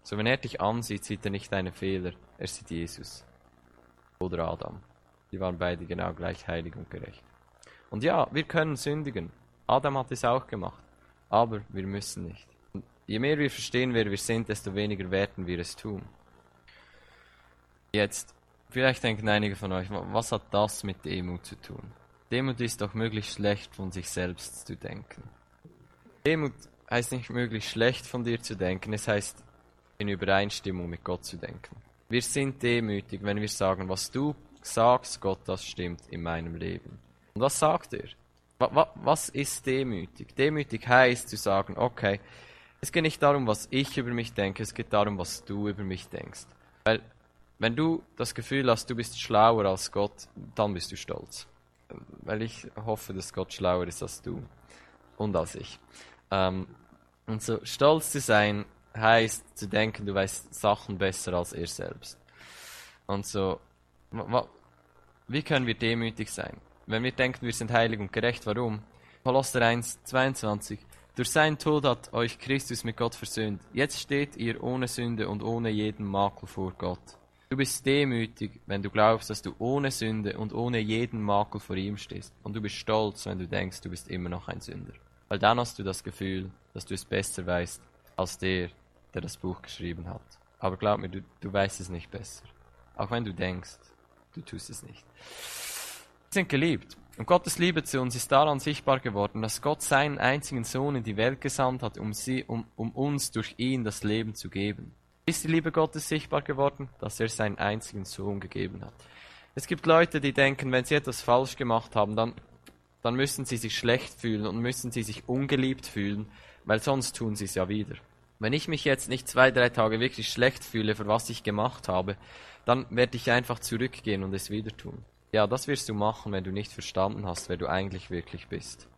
So wenn er dich ansieht, sieht er nicht deine Fehler, er sieht Jesus. Oder Adam. Die waren beide genau gleich heilig und gerecht. Und ja, wir können sündigen. Adam hat es auch gemacht. Aber wir müssen nicht. Und je mehr wir verstehen, wer wir sind, desto weniger werden wir es tun. Jetzt, vielleicht denken einige von euch, was hat das mit Demut zu tun? Demut ist doch möglichst schlecht von sich selbst zu denken. Demut heißt nicht möglichst schlecht von dir zu denken, es heißt in Übereinstimmung mit Gott zu denken. Wir sind demütig, wenn wir sagen, was du sagst, Gott, das stimmt in meinem Leben. Und was sagt er? Was ist demütig? Demütig heißt zu sagen, okay, es geht nicht darum, was ich über mich denke, es geht darum, was du über mich denkst. Weil, wenn du das Gefühl hast, du bist schlauer als Gott, dann bist du stolz. Weil ich hoffe, dass Gott schlauer ist als du und als ich. Ähm, und so stolz zu sein, heißt zu denken, du weißt Sachen besser als er selbst. Und so, wie können wir demütig sein? Wenn wir denken, wir sind heilig und gerecht, warum? Kolosser 1, 22. Durch seinen Tod hat euch Christus mit Gott versöhnt. Jetzt steht ihr ohne Sünde und ohne jeden Makel vor Gott. Du bist demütig, wenn du glaubst, dass du ohne Sünde und ohne jeden Makel vor ihm stehst. Und du bist stolz, wenn du denkst, du bist immer noch ein Sünder. Weil dann hast du das Gefühl, dass du es besser weißt als der, der das Buch geschrieben hat. Aber glaub mir, du, du weißt es nicht besser. Auch wenn du denkst, du tust es nicht. Wir sind geliebt. Und Gottes Liebe zu uns ist daran sichtbar geworden, dass Gott seinen einzigen Sohn in die Welt gesandt hat, um, sie, um, um uns durch ihn das Leben zu geben. Ist die Liebe Gottes sichtbar geworden, dass er seinen einzigen Sohn gegeben hat. Es gibt Leute, die denken, wenn sie etwas falsch gemacht haben, dann, dann müssen sie sich schlecht fühlen und müssen sie sich ungeliebt fühlen, weil sonst tun sie es ja wieder. Wenn ich mich jetzt nicht zwei, drei Tage wirklich schlecht fühle, für was ich gemacht habe, dann werde ich einfach zurückgehen und es wieder tun. Ja, das wirst du machen, wenn du nicht verstanden hast, wer du eigentlich wirklich bist.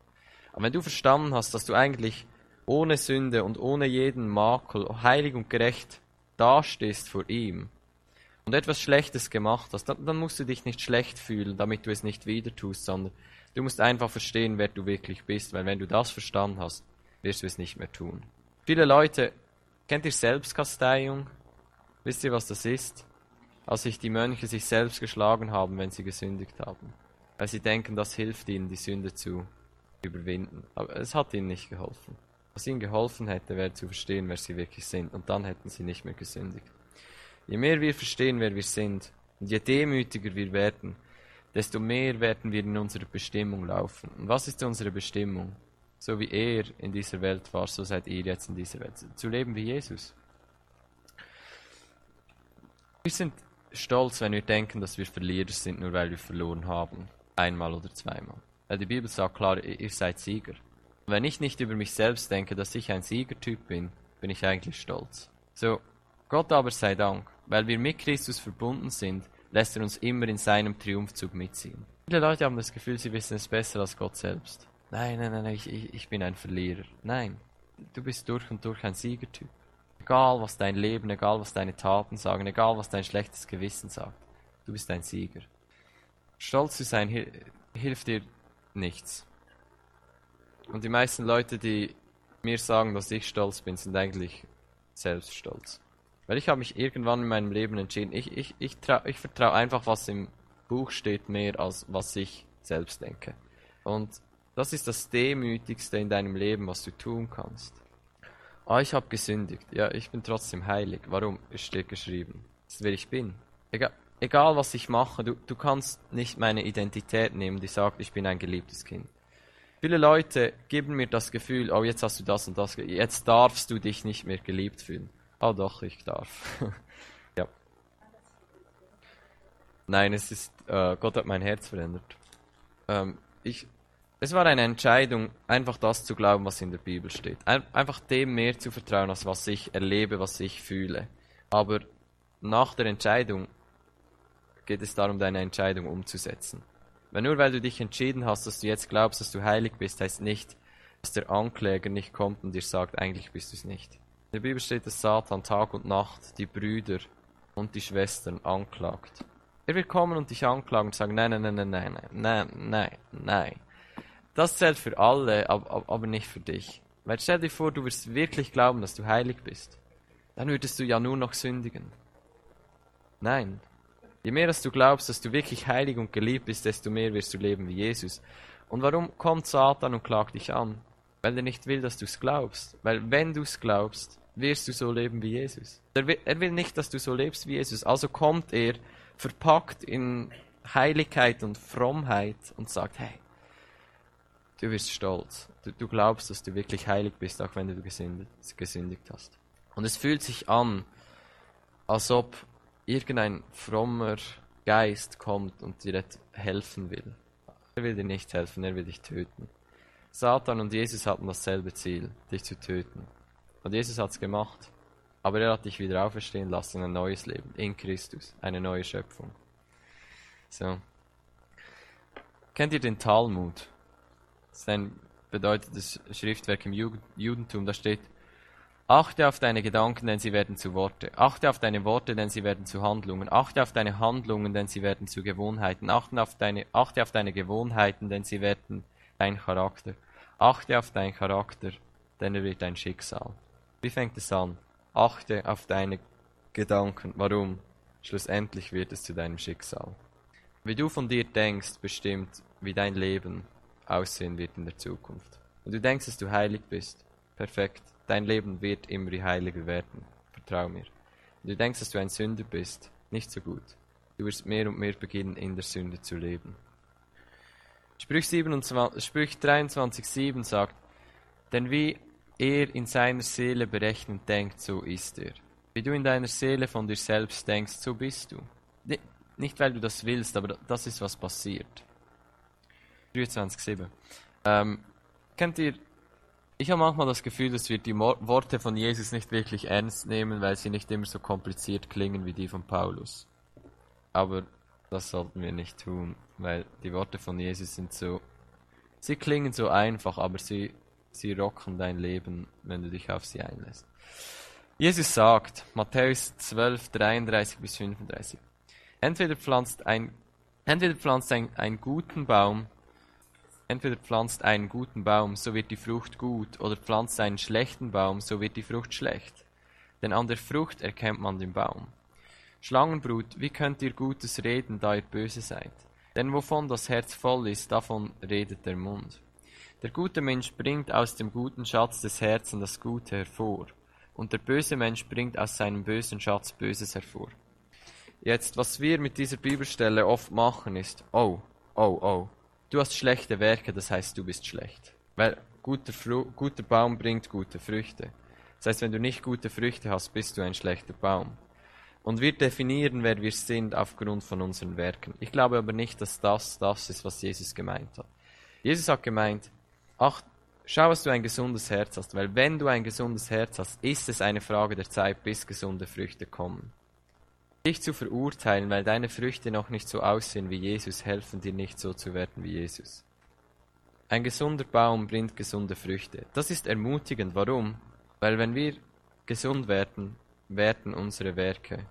Aber wenn du verstanden hast, dass du eigentlich ohne Sünde und ohne jeden Makel heilig und gerecht dastehst vor ihm und etwas Schlechtes gemacht hast, dann, dann musst du dich nicht schlecht fühlen, damit du es nicht wieder tust, sondern du musst einfach verstehen, wer du wirklich bist, weil wenn du das verstanden hast, wirst du es nicht mehr tun. Viele Leute, kennt ihr Selbstkasteiung? Wisst ihr, was das ist? Als sich die Mönche sich selbst geschlagen haben, wenn sie gesündigt haben. Weil sie denken, das hilft ihnen, die Sünde zu überwinden. Aber es hat ihnen nicht geholfen. Was ihnen geholfen hätte, wäre zu verstehen, wer sie wirklich sind. Und dann hätten sie nicht mehr gesündigt. Je mehr wir verstehen, wer wir sind, und je demütiger wir werden, desto mehr werden wir in unsere Bestimmung laufen. Und was ist unsere Bestimmung? So wie er in dieser Welt war, so seid ihr jetzt in dieser Welt. Zu leben wie Jesus. Wir sind stolz, wenn wir denken, dass wir Verlierer sind, nur weil wir verloren haben. Einmal oder zweimal. Weil die Bibel sagt klar, ihr seid Sieger. Wenn ich nicht über mich selbst denke, dass ich ein Siegertyp bin, bin ich eigentlich stolz. So, Gott aber sei Dank, weil wir mit Christus verbunden sind, lässt er uns immer in seinem Triumphzug mitziehen. Viele Leute haben das Gefühl, sie wissen es besser als Gott selbst. Nein, nein, nein, ich, ich bin ein Verlierer. Nein, du bist durch und durch ein Siegertyp. Egal, was dein Leben, egal, was deine Taten sagen, egal, was dein schlechtes Gewissen sagt, du bist ein Sieger. Stolz zu sein hilft dir nichts. Und die meisten Leute, die mir sagen, dass ich stolz bin, sind eigentlich selbst stolz. Weil ich habe mich irgendwann in meinem Leben entschieden, ich, ich, ich, ich vertraue einfach, was im Buch steht, mehr als was ich selbst denke. Und das ist das Demütigste in deinem Leben, was du tun kannst. Ah, ich habe gesündigt. Ja, ich bin trotzdem heilig. Warum? Es steht geschrieben. Das ist wer ich bin. Egal, egal was ich mache, du, du kannst nicht meine Identität nehmen, die sagt, ich bin ein geliebtes Kind. Viele Leute geben mir das Gefühl, oh, jetzt hast du das und das, jetzt darfst du dich nicht mehr geliebt fühlen. Oh doch, ich darf. *laughs* ja. Nein, es ist, äh, Gott hat mein Herz verändert. Ähm, ich, es war eine Entscheidung, einfach das zu glauben, was in der Bibel steht. Ein, einfach dem mehr zu vertrauen, als was ich erlebe, was ich fühle. Aber nach der Entscheidung geht es darum, deine Entscheidung umzusetzen. Weil nur weil du dich entschieden hast, dass du jetzt glaubst, dass du heilig bist, heißt nicht, dass der Ankläger nicht kommt und dir sagt, eigentlich bist du es nicht. In der Bibel steht, dass Satan Tag und Nacht die Brüder und die Schwestern anklagt. Er wird kommen und dich anklagen und sagen, nein, nein, nein, nein, nein, nein, nein, nein. Das zählt für alle, aber nicht für dich. Weil stell dir vor, du wirst wirklich glauben, dass du heilig bist. Dann würdest du ja nur noch sündigen. Nein. Je mehr dass du glaubst, dass du wirklich heilig und geliebt bist, desto mehr wirst du leben wie Jesus. Und warum kommt Satan und klagt dich an? Weil er nicht will, dass du es glaubst. Weil wenn du es glaubst, wirst du so leben wie Jesus. Er will, er will nicht, dass du so lebst wie Jesus. Also kommt er verpackt in Heiligkeit und Frommheit und sagt, hey, du wirst stolz. Du, du glaubst, dass du wirklich heilig bist, auch wenn du gesündigt, gesündigt hast. Und es fühlt sich an, als ob irgendein frommer Geist kommt und dir helfen will. Er will dir nicht helfen, er will dich töten. Satan und Jesus hatten dasselbe Ziel, dich zu töten. Und Jesus hat es gemacht. Aber er hat dich wieder auferstehen lassen in ein neues Leben, in Christus, eine neue Schöpfung. So. Kennt ihr den Talmud? Das ist ein bedeutendes Schriftwerk im Judentum. Da steht, achte auf deine Gedanken, denn sie werden zu Worte. Achte auf deine Worte, denn sie werden zu Handlungen. Achte auf deine Handlungen, denn sie werden zu Gewohnheiten. Achte auf deine, achte auf deine Gewohnheiten, denn sie werden dein Charakter. Achte auf deinen Charakter, denn er wird dein Schicksal. Wie fängt es an? Achte auf deine Gedanken. Warum? Schlussendlich wird es zu deinem Schicksal. Wie du von dir denkst, bestimmt, wie dein Leben aussehen wird in der Zukunft. Und du denkst, dass du heilig bist. Perfekt. Dein Leben wird immer heiliger werden. Vertrau mir. Und du denkst, dass du ein Sünder bist. Nicht so gut. Du wirst mehr und mehr beginnen, in der Sünde zu leben. Sprüch, 27, Sprüch 23,7 sagt, denn wie er in seiner Seele berechnend denkt, so ist er. Wie du in deiner Seele von dir selbst denkst, so bist du. Nicht, weil du das willst, aber das ist, was passiert. 23,7. Ähm, kennt ihr, ich habe manchmal das Gefühl, dass wir die Worte von Jesus nicht wirklich ernst nehmen, weil sie nicht immer so kompliziert klingen wie die von Paulus. Aber das sollten wir nicht tun, weil die Worte von Jesus sind so, sie klingen so einfach, aber sie Sie rocken dein Leben, wenn du dich auf sie einlässt. Jesus sagt, Matthäus 12, 33 bis 35, entweder pflanzt ein, entweder pflanzt ein, einen guten Baum, entweder pflanzt einen guten Baum, so wird die Frucht gut, oder pflanzt einen schlechten Baum, so wird die Frucht schlecht. Denn an der Frucht erkennt man den Baum. Schlangenbrut, wie könnt ihr Gutes reden, da ihr böse seid? Denn wovon das Herz voll ist, davon redet der Mund. Der gute Mensch bringt aus dem guten Schatz des Herzens das Gute hervor, und der böse Mensch bringt aus seinem bösen Schatz Böses hervor. Jetzt, was wir mit dieser Bibelstelle oft machen, ist, oh, oh, oh, du hast schlechte Werke, das heißt, du bist schlecht. Weil guter, Fru guter Baum bringt gute Früchte. Das heißt, wenn du nicht gute Früchte hast, bist du ein schlechter Baum. Und wir definieren, wer wir sind, aufgrund von unseren Werken. Ich glaube aber nicht, dass das das ist, was Jesus gemeint hat. Jesus hat gemeint, Ach, schau, dass du ein gesundes Herz hast, weil wenn du ein gesundes Herz hast, ist es eine Frage der Zeit, bis gesunde Früchte kommen. Dich zu verurteilen, weil deine Früchte noch nicht so aussehen wie Jesus, helfen dir nicht so zu werden wie Jesus. Ein gesunder Baum bringt gesunde Früchte. Das ist ermutigend. Warum? Weil wenn wir gesund werden, werden unsere Werke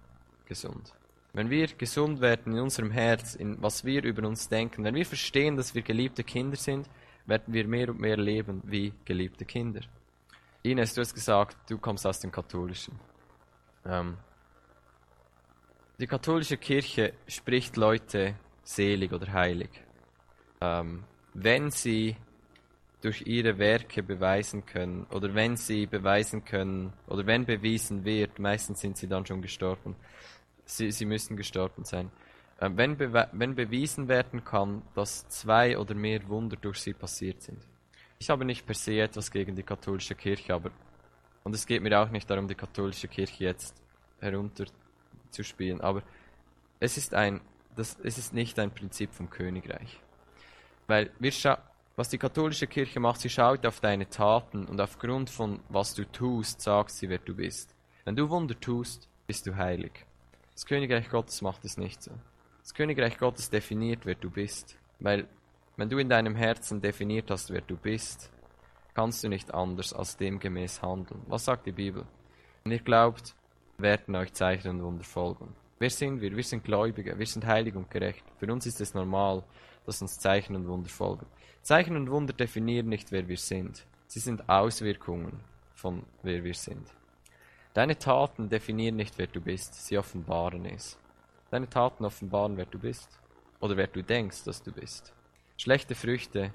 gesund. Wenn wir gesund werden in unserem Herz, in was wir über uns denken, wenn wir verstehen, dass wir geliebte Kinder sind, werden wir mehr und mehr leben wie geliebte Kinder. Ines, du hast gesagt, du kommst aus dem Katholischen. Ähm, die katholische Kirche spricht Leute selig oder heilig, ähm, wenn sie durch ihre Werke beweisen können oder wenn sie beweisen können oder wenn bewiesen wird, meistens sind sie dann schon gestorben, sie, sie müssen gestorben sein, äh, wenn, wenn bewiesen werden kann, dass zwei oder mehr Wunder durch sie passiert sind. Ich habe nicht per se etwas gegen die katholische Kirche, aber und es geht mir auch nicht darum, die katholische Kirche jetzt herunterzuspielen, aber es ist ein, das, es ist nicht ein Prinzip vom Königreich. Weil wir was die katholische Kirche macht, sie schaut auf deine Taten und aufgrund von was du tust, sagt sie, wer du bist. Wenn du Wunder tust, bist du heilig. Das Königreich Gottes macht es nicht so. Das Königreich Gottes definiert, wer du bist. Weil, wenn du in deinem Herzen definiert hast, wer du bist, kannst du nicht anders als demgemäß handeln. Was sagt die Bibel? Wenn ihr glaubt, werden euch Zeichen und Wunder folgen. Wer sind wir? Wir sind Gläubige, wir sind heilig und gerecht. Für uns ist es normal, dass uns Zeichen und Wunder folgen. Zeichen und Wunder definieren nicht, wer wir sind. Sie sind Auswirkungen von wer wir sind. Deine Taten definieren nicht, wer du bist, sie offenbaren es. Deine Taten offenbaren, wer du bist oder wer du denkst, dass du bist. Schlechte Früchte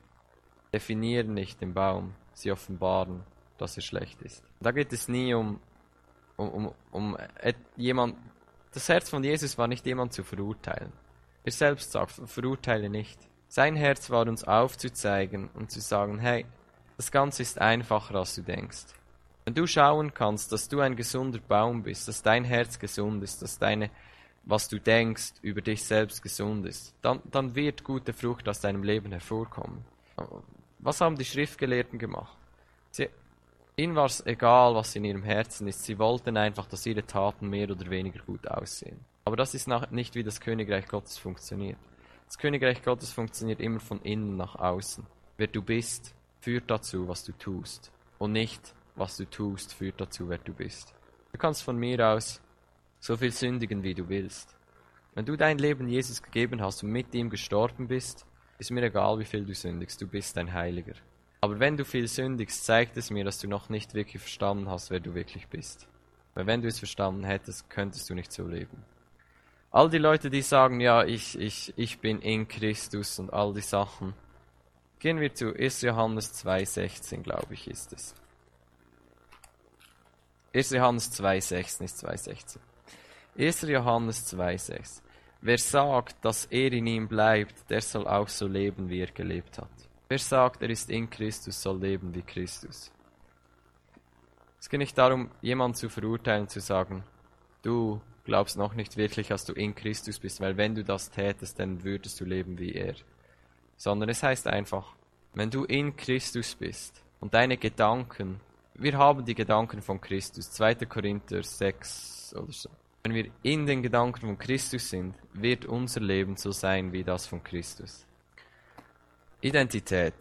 definieren nicht den Baum, sie offenbaren, dass er schlecht ist. Da geht es nie um, um, um, um jemand. Das Herz von Jesus war nicht jemand zu verurteilen. Er selbst sagt, verurteile nicht. Sein Herz war uns aufzuzeigen und zu sagen, hey, das Ganze ist einfacher, als du denkst. Wenn du schauen kannst, dass du ein gesunder Baum bist, dass dein Herz gesund ist, dass deine, was du denkst, über dich selbst gesund ist, dann, dann wird gute Frucht aus deinem Leben hervorkommen. Was haben die Schriftgelehrten gemacht? Sie, ihnen war es egal, was in ihrem Herzen ist. Sie wollten einfach, dass ihre Taten mehr oder weniger gut aussehen. Aber das ist nicht, wie das Königreich Gottes funktioniert. Das Königreich Gottes funktioniert immer von innen nach außen. Wer du bist, führt dazu, was du tust. Und nicht, was du tust, führt dazu, wer du bist. Du kannst von mir aus so viel sündigen, wie du willst. Wenn du dein Leben Jesus gegeben hast und mit ihm gestorben bist, ist mir egal, wie viel du sündigst, du bist ein Heiliger. Aber wenn du viel sündigst, zeigt es mir, dass du noch nicht wirklich verstanden hast, wer du wirklich bist. Weil wenn du es verstanden hättest, könntest du nicht so leben. All die Leute, die sagen, ja, ich, ich, ich bin in Christus und all die Sachen. Gehen wir zu 1. Johannes 2,16, glaube ich, ist es. 1. Johannes 2,16 ist 2,16. 1. Johannes 2,6. Wer sagt, dass er in ihm bleibt, der soll auch so leben, wie er gelebt hat. Wer sagt, er ist in Christus, soll leben wie Christus. Es geht nicht darum, jemanden zu verurteilen, zu sagen, du glaubst noch nicht wirklich, dass du in Christus bist, weil wenn du das tätest, dann würdest du leben wie er. Sondern es heißt einfach, wenn du in Christus bist und deine Gedanken, wir haben die Gedanken von Christus, 2. Korinther 6 oder so. Wenn wir in den Gedanken von Christus sind, wird unser Leben so sein wie das von Christus. Identität.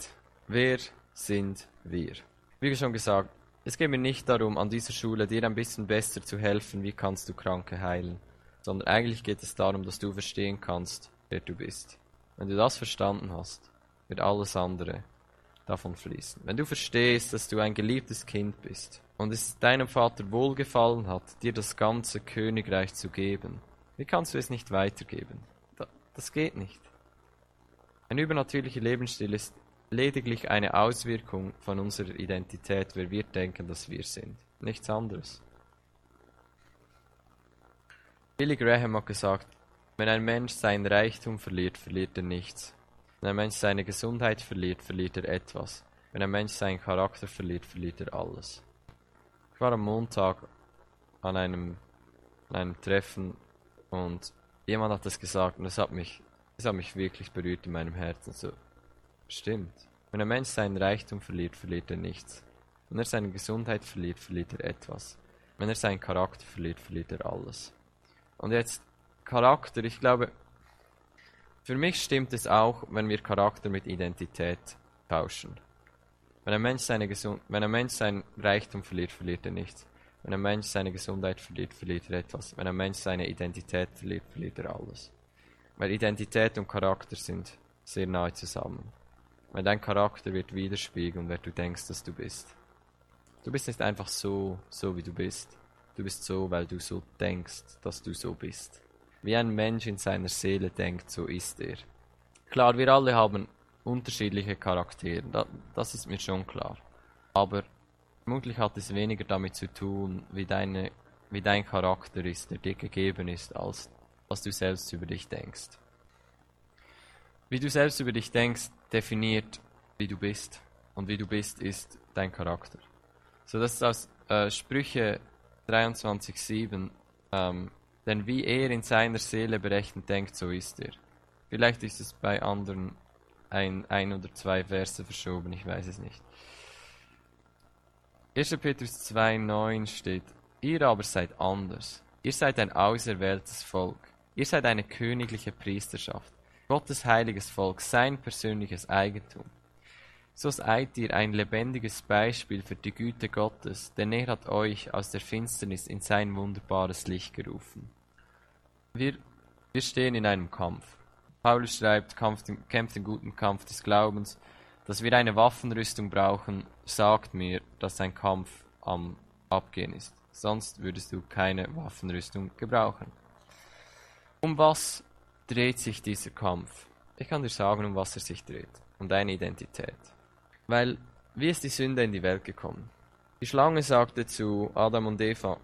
Wer sind wir? Wie schon gesagt, es geht mir nicht darum, an dieser Schule dir ein bisschen besser zu helfen, wie kannst du Kranke heilen, sondern eigentlich geht es darum, dass du verstehen kannst, wer du bist. Wenn du das verstanden hast, wird alles andere davon fließen. Wenn du verstehst, dass du ein geliebtes Kind bist und es deinem Vater wohlgefallen hat, dir das ganze Königreich zu geben, wie kannst du es nicht weitergeben? Das geht nicht. Ein übernatürlicher Lebensstil ist lediglich eine Auswirkung von unserer Identität, wer wir denken, dass wir sind. Nichts anderes. Billy Graham hat gesagt, wenn ein Mensch sein Reichtum verliert, verliert er nichts. Wenn ein Mensch seine Gesundheit verliert, verliert er etwas. Wenn ein Mensch seinen Charakter verliert, verliert er alles. Ich war am Montag an einem, an einem Treffen und jemand hat das gesagt und es hat mich, es hat mich wirklich berührt in meinem Herzen. So, stimmt. Wenn ein Mensch seinen Reichtum verliert, verliert er nichts. Wenn er seine Gesundheit verliert, verliert er etwas. Wenn er seinen Charakter verliert, verliert er alles. Und jetzt Charakter, ich glaube, für mich stimmt es auch, wenn wir Charakter mit Identität tauschen. Wenn ein Mensch, seine Gesund wenn ein Mensch sein Reichtum verliert, verliert er nichts. Wenn ein Mensch seine Gesundheit verliert, verliert er etwas. Wenn ein Mensch seine Identität verliert, verliert er alles. Weil Identität und Charakter sind sehr nahe zusammen. Weil dein Charakter wird widerspiegeln, wer du denkst, dass du bist. Du bist nicht einfach so, so wie du bist. Du bist so, weil du so denkst, dass du so bist. Wie ein Mensch in seiner Seele denkt, so ist er. Klar, wir alle haben unterschiedliche Charaktere, das ist mir schon klar. Aber vermutlich hat es weniger damit zu tun, wie, deine, wie dein Charakter ist, der dir gegeben ist, als was du selbst über dich denkst. Wie du selbst über dich denkst, definiert, wie du bist. Und wie du bist, ist dein Charakter. So, das ist aus äh, Sprüche 23,7 ähm, denn wie er in seiner Seele berechnet denkt, so ist er. Vielleicht ist es bei anderen ein, ein oder zwei Verse verschoben, ich weiß es nicht. 1. Petrus 2,9 steht, ihr aber seid anders. Ihr seid ein auserwähltes Volk. Ihr seid eine königliche Priesterschaft. Gottes heiliges Volk, sein persönliches Eigentum. So seid ihr ein lebendiges Beispiel für die Güte Gottes, denn er hat euch aus der Finsternis in sein wunderbares Licht gerufen. Wir, wir stehen in einem Kampf. Paulus schreibt, kämpft den guten Kampf des Glaubens. Dass wir eine Waffenrüstung brauchen, sagt mir, dass ein Kampf am Abgehen ist. Sonst würdest du keine Waffenrüstung gebrauchen. Um was dreht sich dieser Kampf? Ich kann dir sagen, um was er sich dreht. Um deine Identität. Weil, wie ist die Sünde in die Welt gekommen? Die Schlange sagte zu Adam und Eva,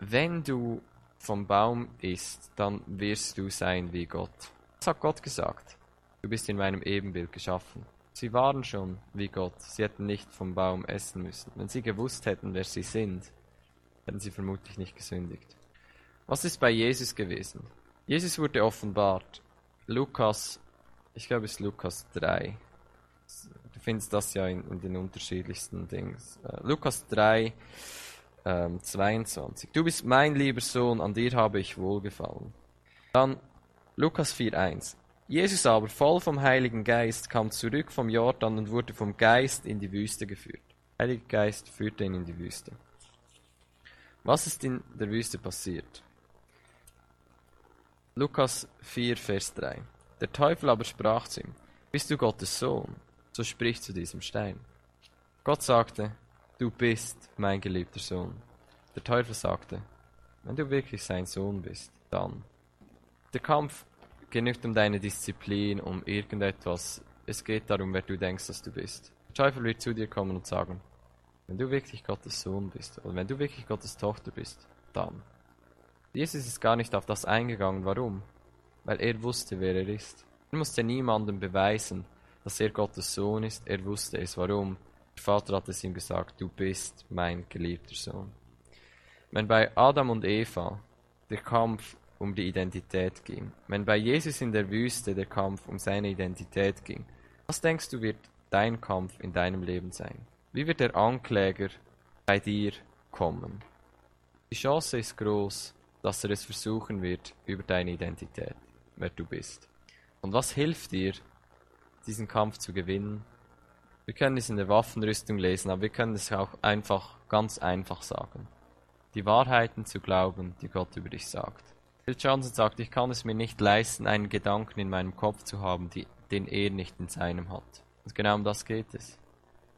wenn du vom Baum isst, dann wirst du sein wie Gott. Das hat Gott gesagt. Du bist in meinem Ebenbild geschaffen. Sie waren schon wie Gott. Sie hätten nicht vom Baum essen müssen. Wenn sie gewusst hätten, wer sie sind, hätten sie vermutlich nicht gesündigt. Was ist bei Jesus gewesen? Jesus wurde offenbart. Lukas, ich glaube es ist Lukas 3 du findest das ja in, in den unterschiedlichsten Dings. Äh, Lukas 3, ähm, 22. Du bist mein lieber Sohn, an dir habe ich wohlgefallen. Dann Lukas 4, 1. Jesus aber, voll vom Heiligen Geist, kam zurück vom Jordan und wurde vom Geist in die Wüste geführt. Heiliger Geist führte ihn in die Wüste. Was ist in der Wüste passiert? Lukas 4, Vers 3. Der Teufel aber sprach zu ihm, Bist du Gottes Sohn? so sprich zu diesem Stein. Gott sagte, du bist mein geliebter Sohn. Der Teufel sagte, wenn du wirklich sein Sohn bist, dann. Der Kampf nicht um deine Disziplin, um irgendetwas. Es geht darum, wer du denkst, dass du bist. Der Teufel wird zu dir kommen und sagen, wenn du wirklich Gottes Sohn bist oder wenn du wirklich Gottes Tochter bist, dann. Jesus ist gar nicht auf das eingegangen. Warum? Weil er wusste, wer er ist. Er musste niemandem beweisen, dass er Gottes Sohn ist. Er wusste es. Warum? Der Vater hat es ihm gesagt, du bist mein geliebter Sohn. Wenn bei Adam und Eva der Kampf um die Identität ging, wenn bei Jesus in der Wüste der Kampf um seine Identität ging, was denkst du wird dein Kampf in deinem Leben sein? Wie wird der Ankläger bei dir kommen? Die Chance ist groß, dass er es versuchen wird über deine Identität, wer du bist. Und was hilft dir, diesen Kampf zu gewinnen. Wir können es in der Waffenrüstung lesen, aber wir können es auch einfach, ganz einfach sagen. Die Wahrheiten zu glauben, die Gott über dich sagt. Bill Johnson sagt, ich kann es mir nicht leisten, einen Gedanken in meinem Kopf zu haben, die, den er nicht in seinem hat. Und genau um das geht es.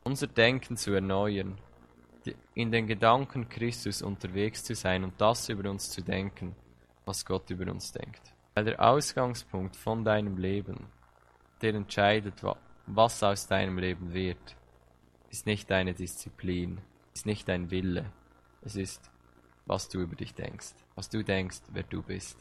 Unser Denken zu erneuern, in den Gedanken Christus unterwegs zu sein und das über uns zu denken, was Gott über uns denkt. Weil der Ausgangspunkt von deinem Leben der entscheidet, was aus deinem Leben wird, ist nicht deine Disziplin, ist nicht dein Wille. Es ist, was du über dich denkst, was du denkst, wer du bist.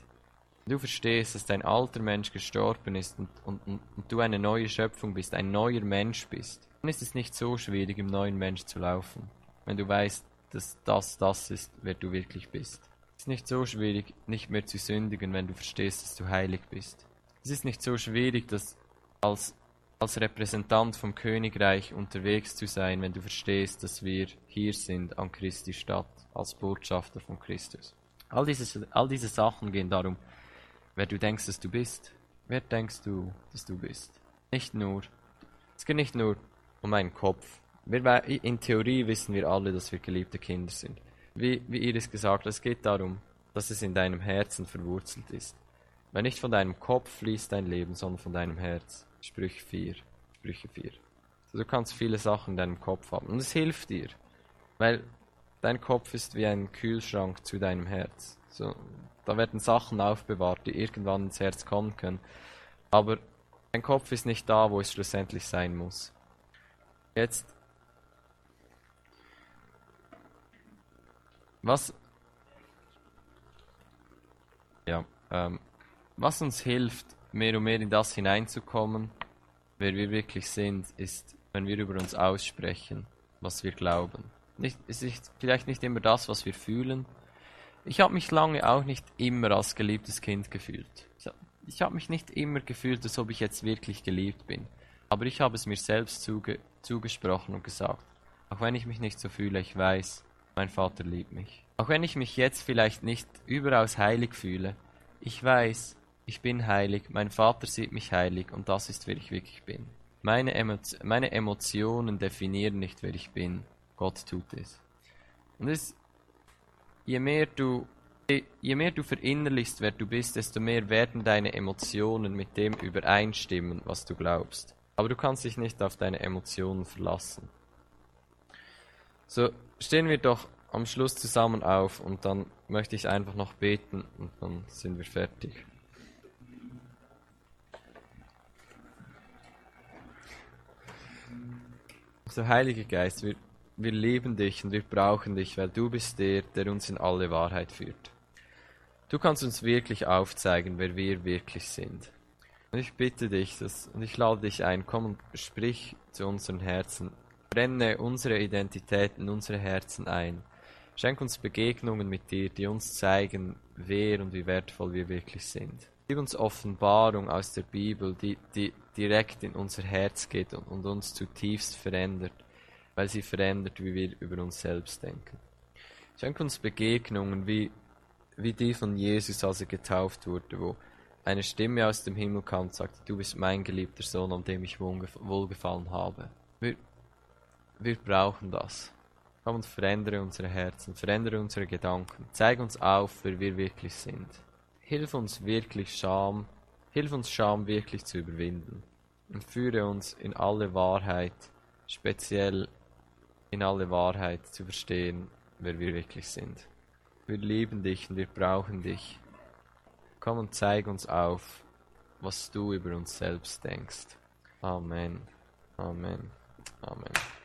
Wenn du verstehst, dass dein alter Mensch gestorben ist und, und, und, und du eine neue Schöpfung bist, ein neuer Mensch bist, dann ist es nicht so schwierig, im neuen Mensch zu laufen. Wenn du weißt, dass das das ist, wer du wirklich bist. Es ist nicht so schwierig, nicht mehr zu sündigen, wenn du verstehst, dass du heilig bist. Es ist nicht so schwierig, dass als, als Repräsentant vom Königreich unterwegs zu sein, wenn du verstehst, dass wir hier sind an Christi Stadt, als Botschafter von Christus. All diese, all diese Sachen gehen darum, wer du denkst, dass du bist. Wer denkst du, dass du bist? Nicht nur, es geht nicht nur um meinen Kopf. Wir, in Theorie wissen wir alle, dass wir geliebte Kinder sind. Wie, wie Iris gesagt hat, es geht darum, dass es in deinem Herzen verwurzelt ist. Weil nicht von deinem Kopf fließt dein Leben, sondern von deinem Herz. Sprüche 4. Sprüche 4. Also du kannst viele Sachen in deinem Kopf haben. Und es hilft dir. Weil dein Kopf ist wie ein Kühlschrank zu deinem Herz. So, da werden Sachen aufbewahrt, die irgendwann ins Herz kommen können. Aber dein Kopf ist nicht da, wo es schlussendlich sein muss. Jetzt. Was. Ja, ähm, was uns hilft, mehr und mehr in das hineinzukommen, wer wir wirklich sind, ist, wenn wir über uns aussprechen, was wir glauben. Nicht, es ist vielleicht nicht immer das, was wir fühlen. Ich habe mich lange auch nicht immer als geliebtes Kind gefühlt. Ich habe mich nicht immer gefühlt, als ob ich jetzt wirklich geliebt bin. Aber ich habe es mir selbst zuge zugesprochen und gesagt, auch wenn ich mich nicht so fühle, ich weiß, mein Vater liebt mich. Auch wenn ich mich jetzt vielleicht nicht überaus heilig fühle, ich weiß, ich bin heilig, mein Vater sieht mich heilig und das ist, wer ich wirklich bin. Meine, Emo meine Emotionen definieren nicht, wer ich bin. Gott tut es. Und es, je mehr du je mehr du verinnerlichst, wer du bist, desto mehr werden deine Emotionen mit dem übereinstimmen, was du glaubst. Aber du kannst dich nicht auf deine Emotionen verlassen. So, stehen wir doch am Schluss zusammen auf und dann möchte ich einfach noch beten und dann sind wir fertig. So, Heiliger Geist, wir, wir lieben dich und wir brauchen dich, weil du bist der, der uns in alle Wahrheit führt. Du kannst uns wirklich aufzeigen, wer wir wirklich sind. Und ich bitte dich, dass, und ich lade dich ein, komm und sprich zu unseren Herzen. Brenne unsere Identität in unsere Herzen ein. Schenk uns Begegnungen mit dir, die uns zeigen, wer und wie wertvoll wir wirklich sind. Gib uns Offenbarung aus der Bibel, die, die direkt in unser Herz geht und, und uns zutiefst verändert, weil sie verändert, wie wir über uns selbst denken. Schenk uns Begegnungen, wie, wie die von Jesus, als er getauft wurde, wo eine Stimme aus dem Himmel kam und sagte, du bist mein geliebter Sohn, an dem ich wohlgefallen habe. Wir, wir brauchen das. Komm und verändere unsere Herzen, verändere unsere Gedanken. Zeig uns auf, wer wir wirklich sind. Hilf uns wirklich Scham, hilf uns Scham wirklich zu überwinden. Und führe uns in alle Wahrheit, speziell in alle Wahrheit zu verstehen, wer wir wirklich sind. Wir lieben dich und wir brauchen dich. Komm und zeig uns auf, was du über uns selbst denkst. Amen. Amen. Amen.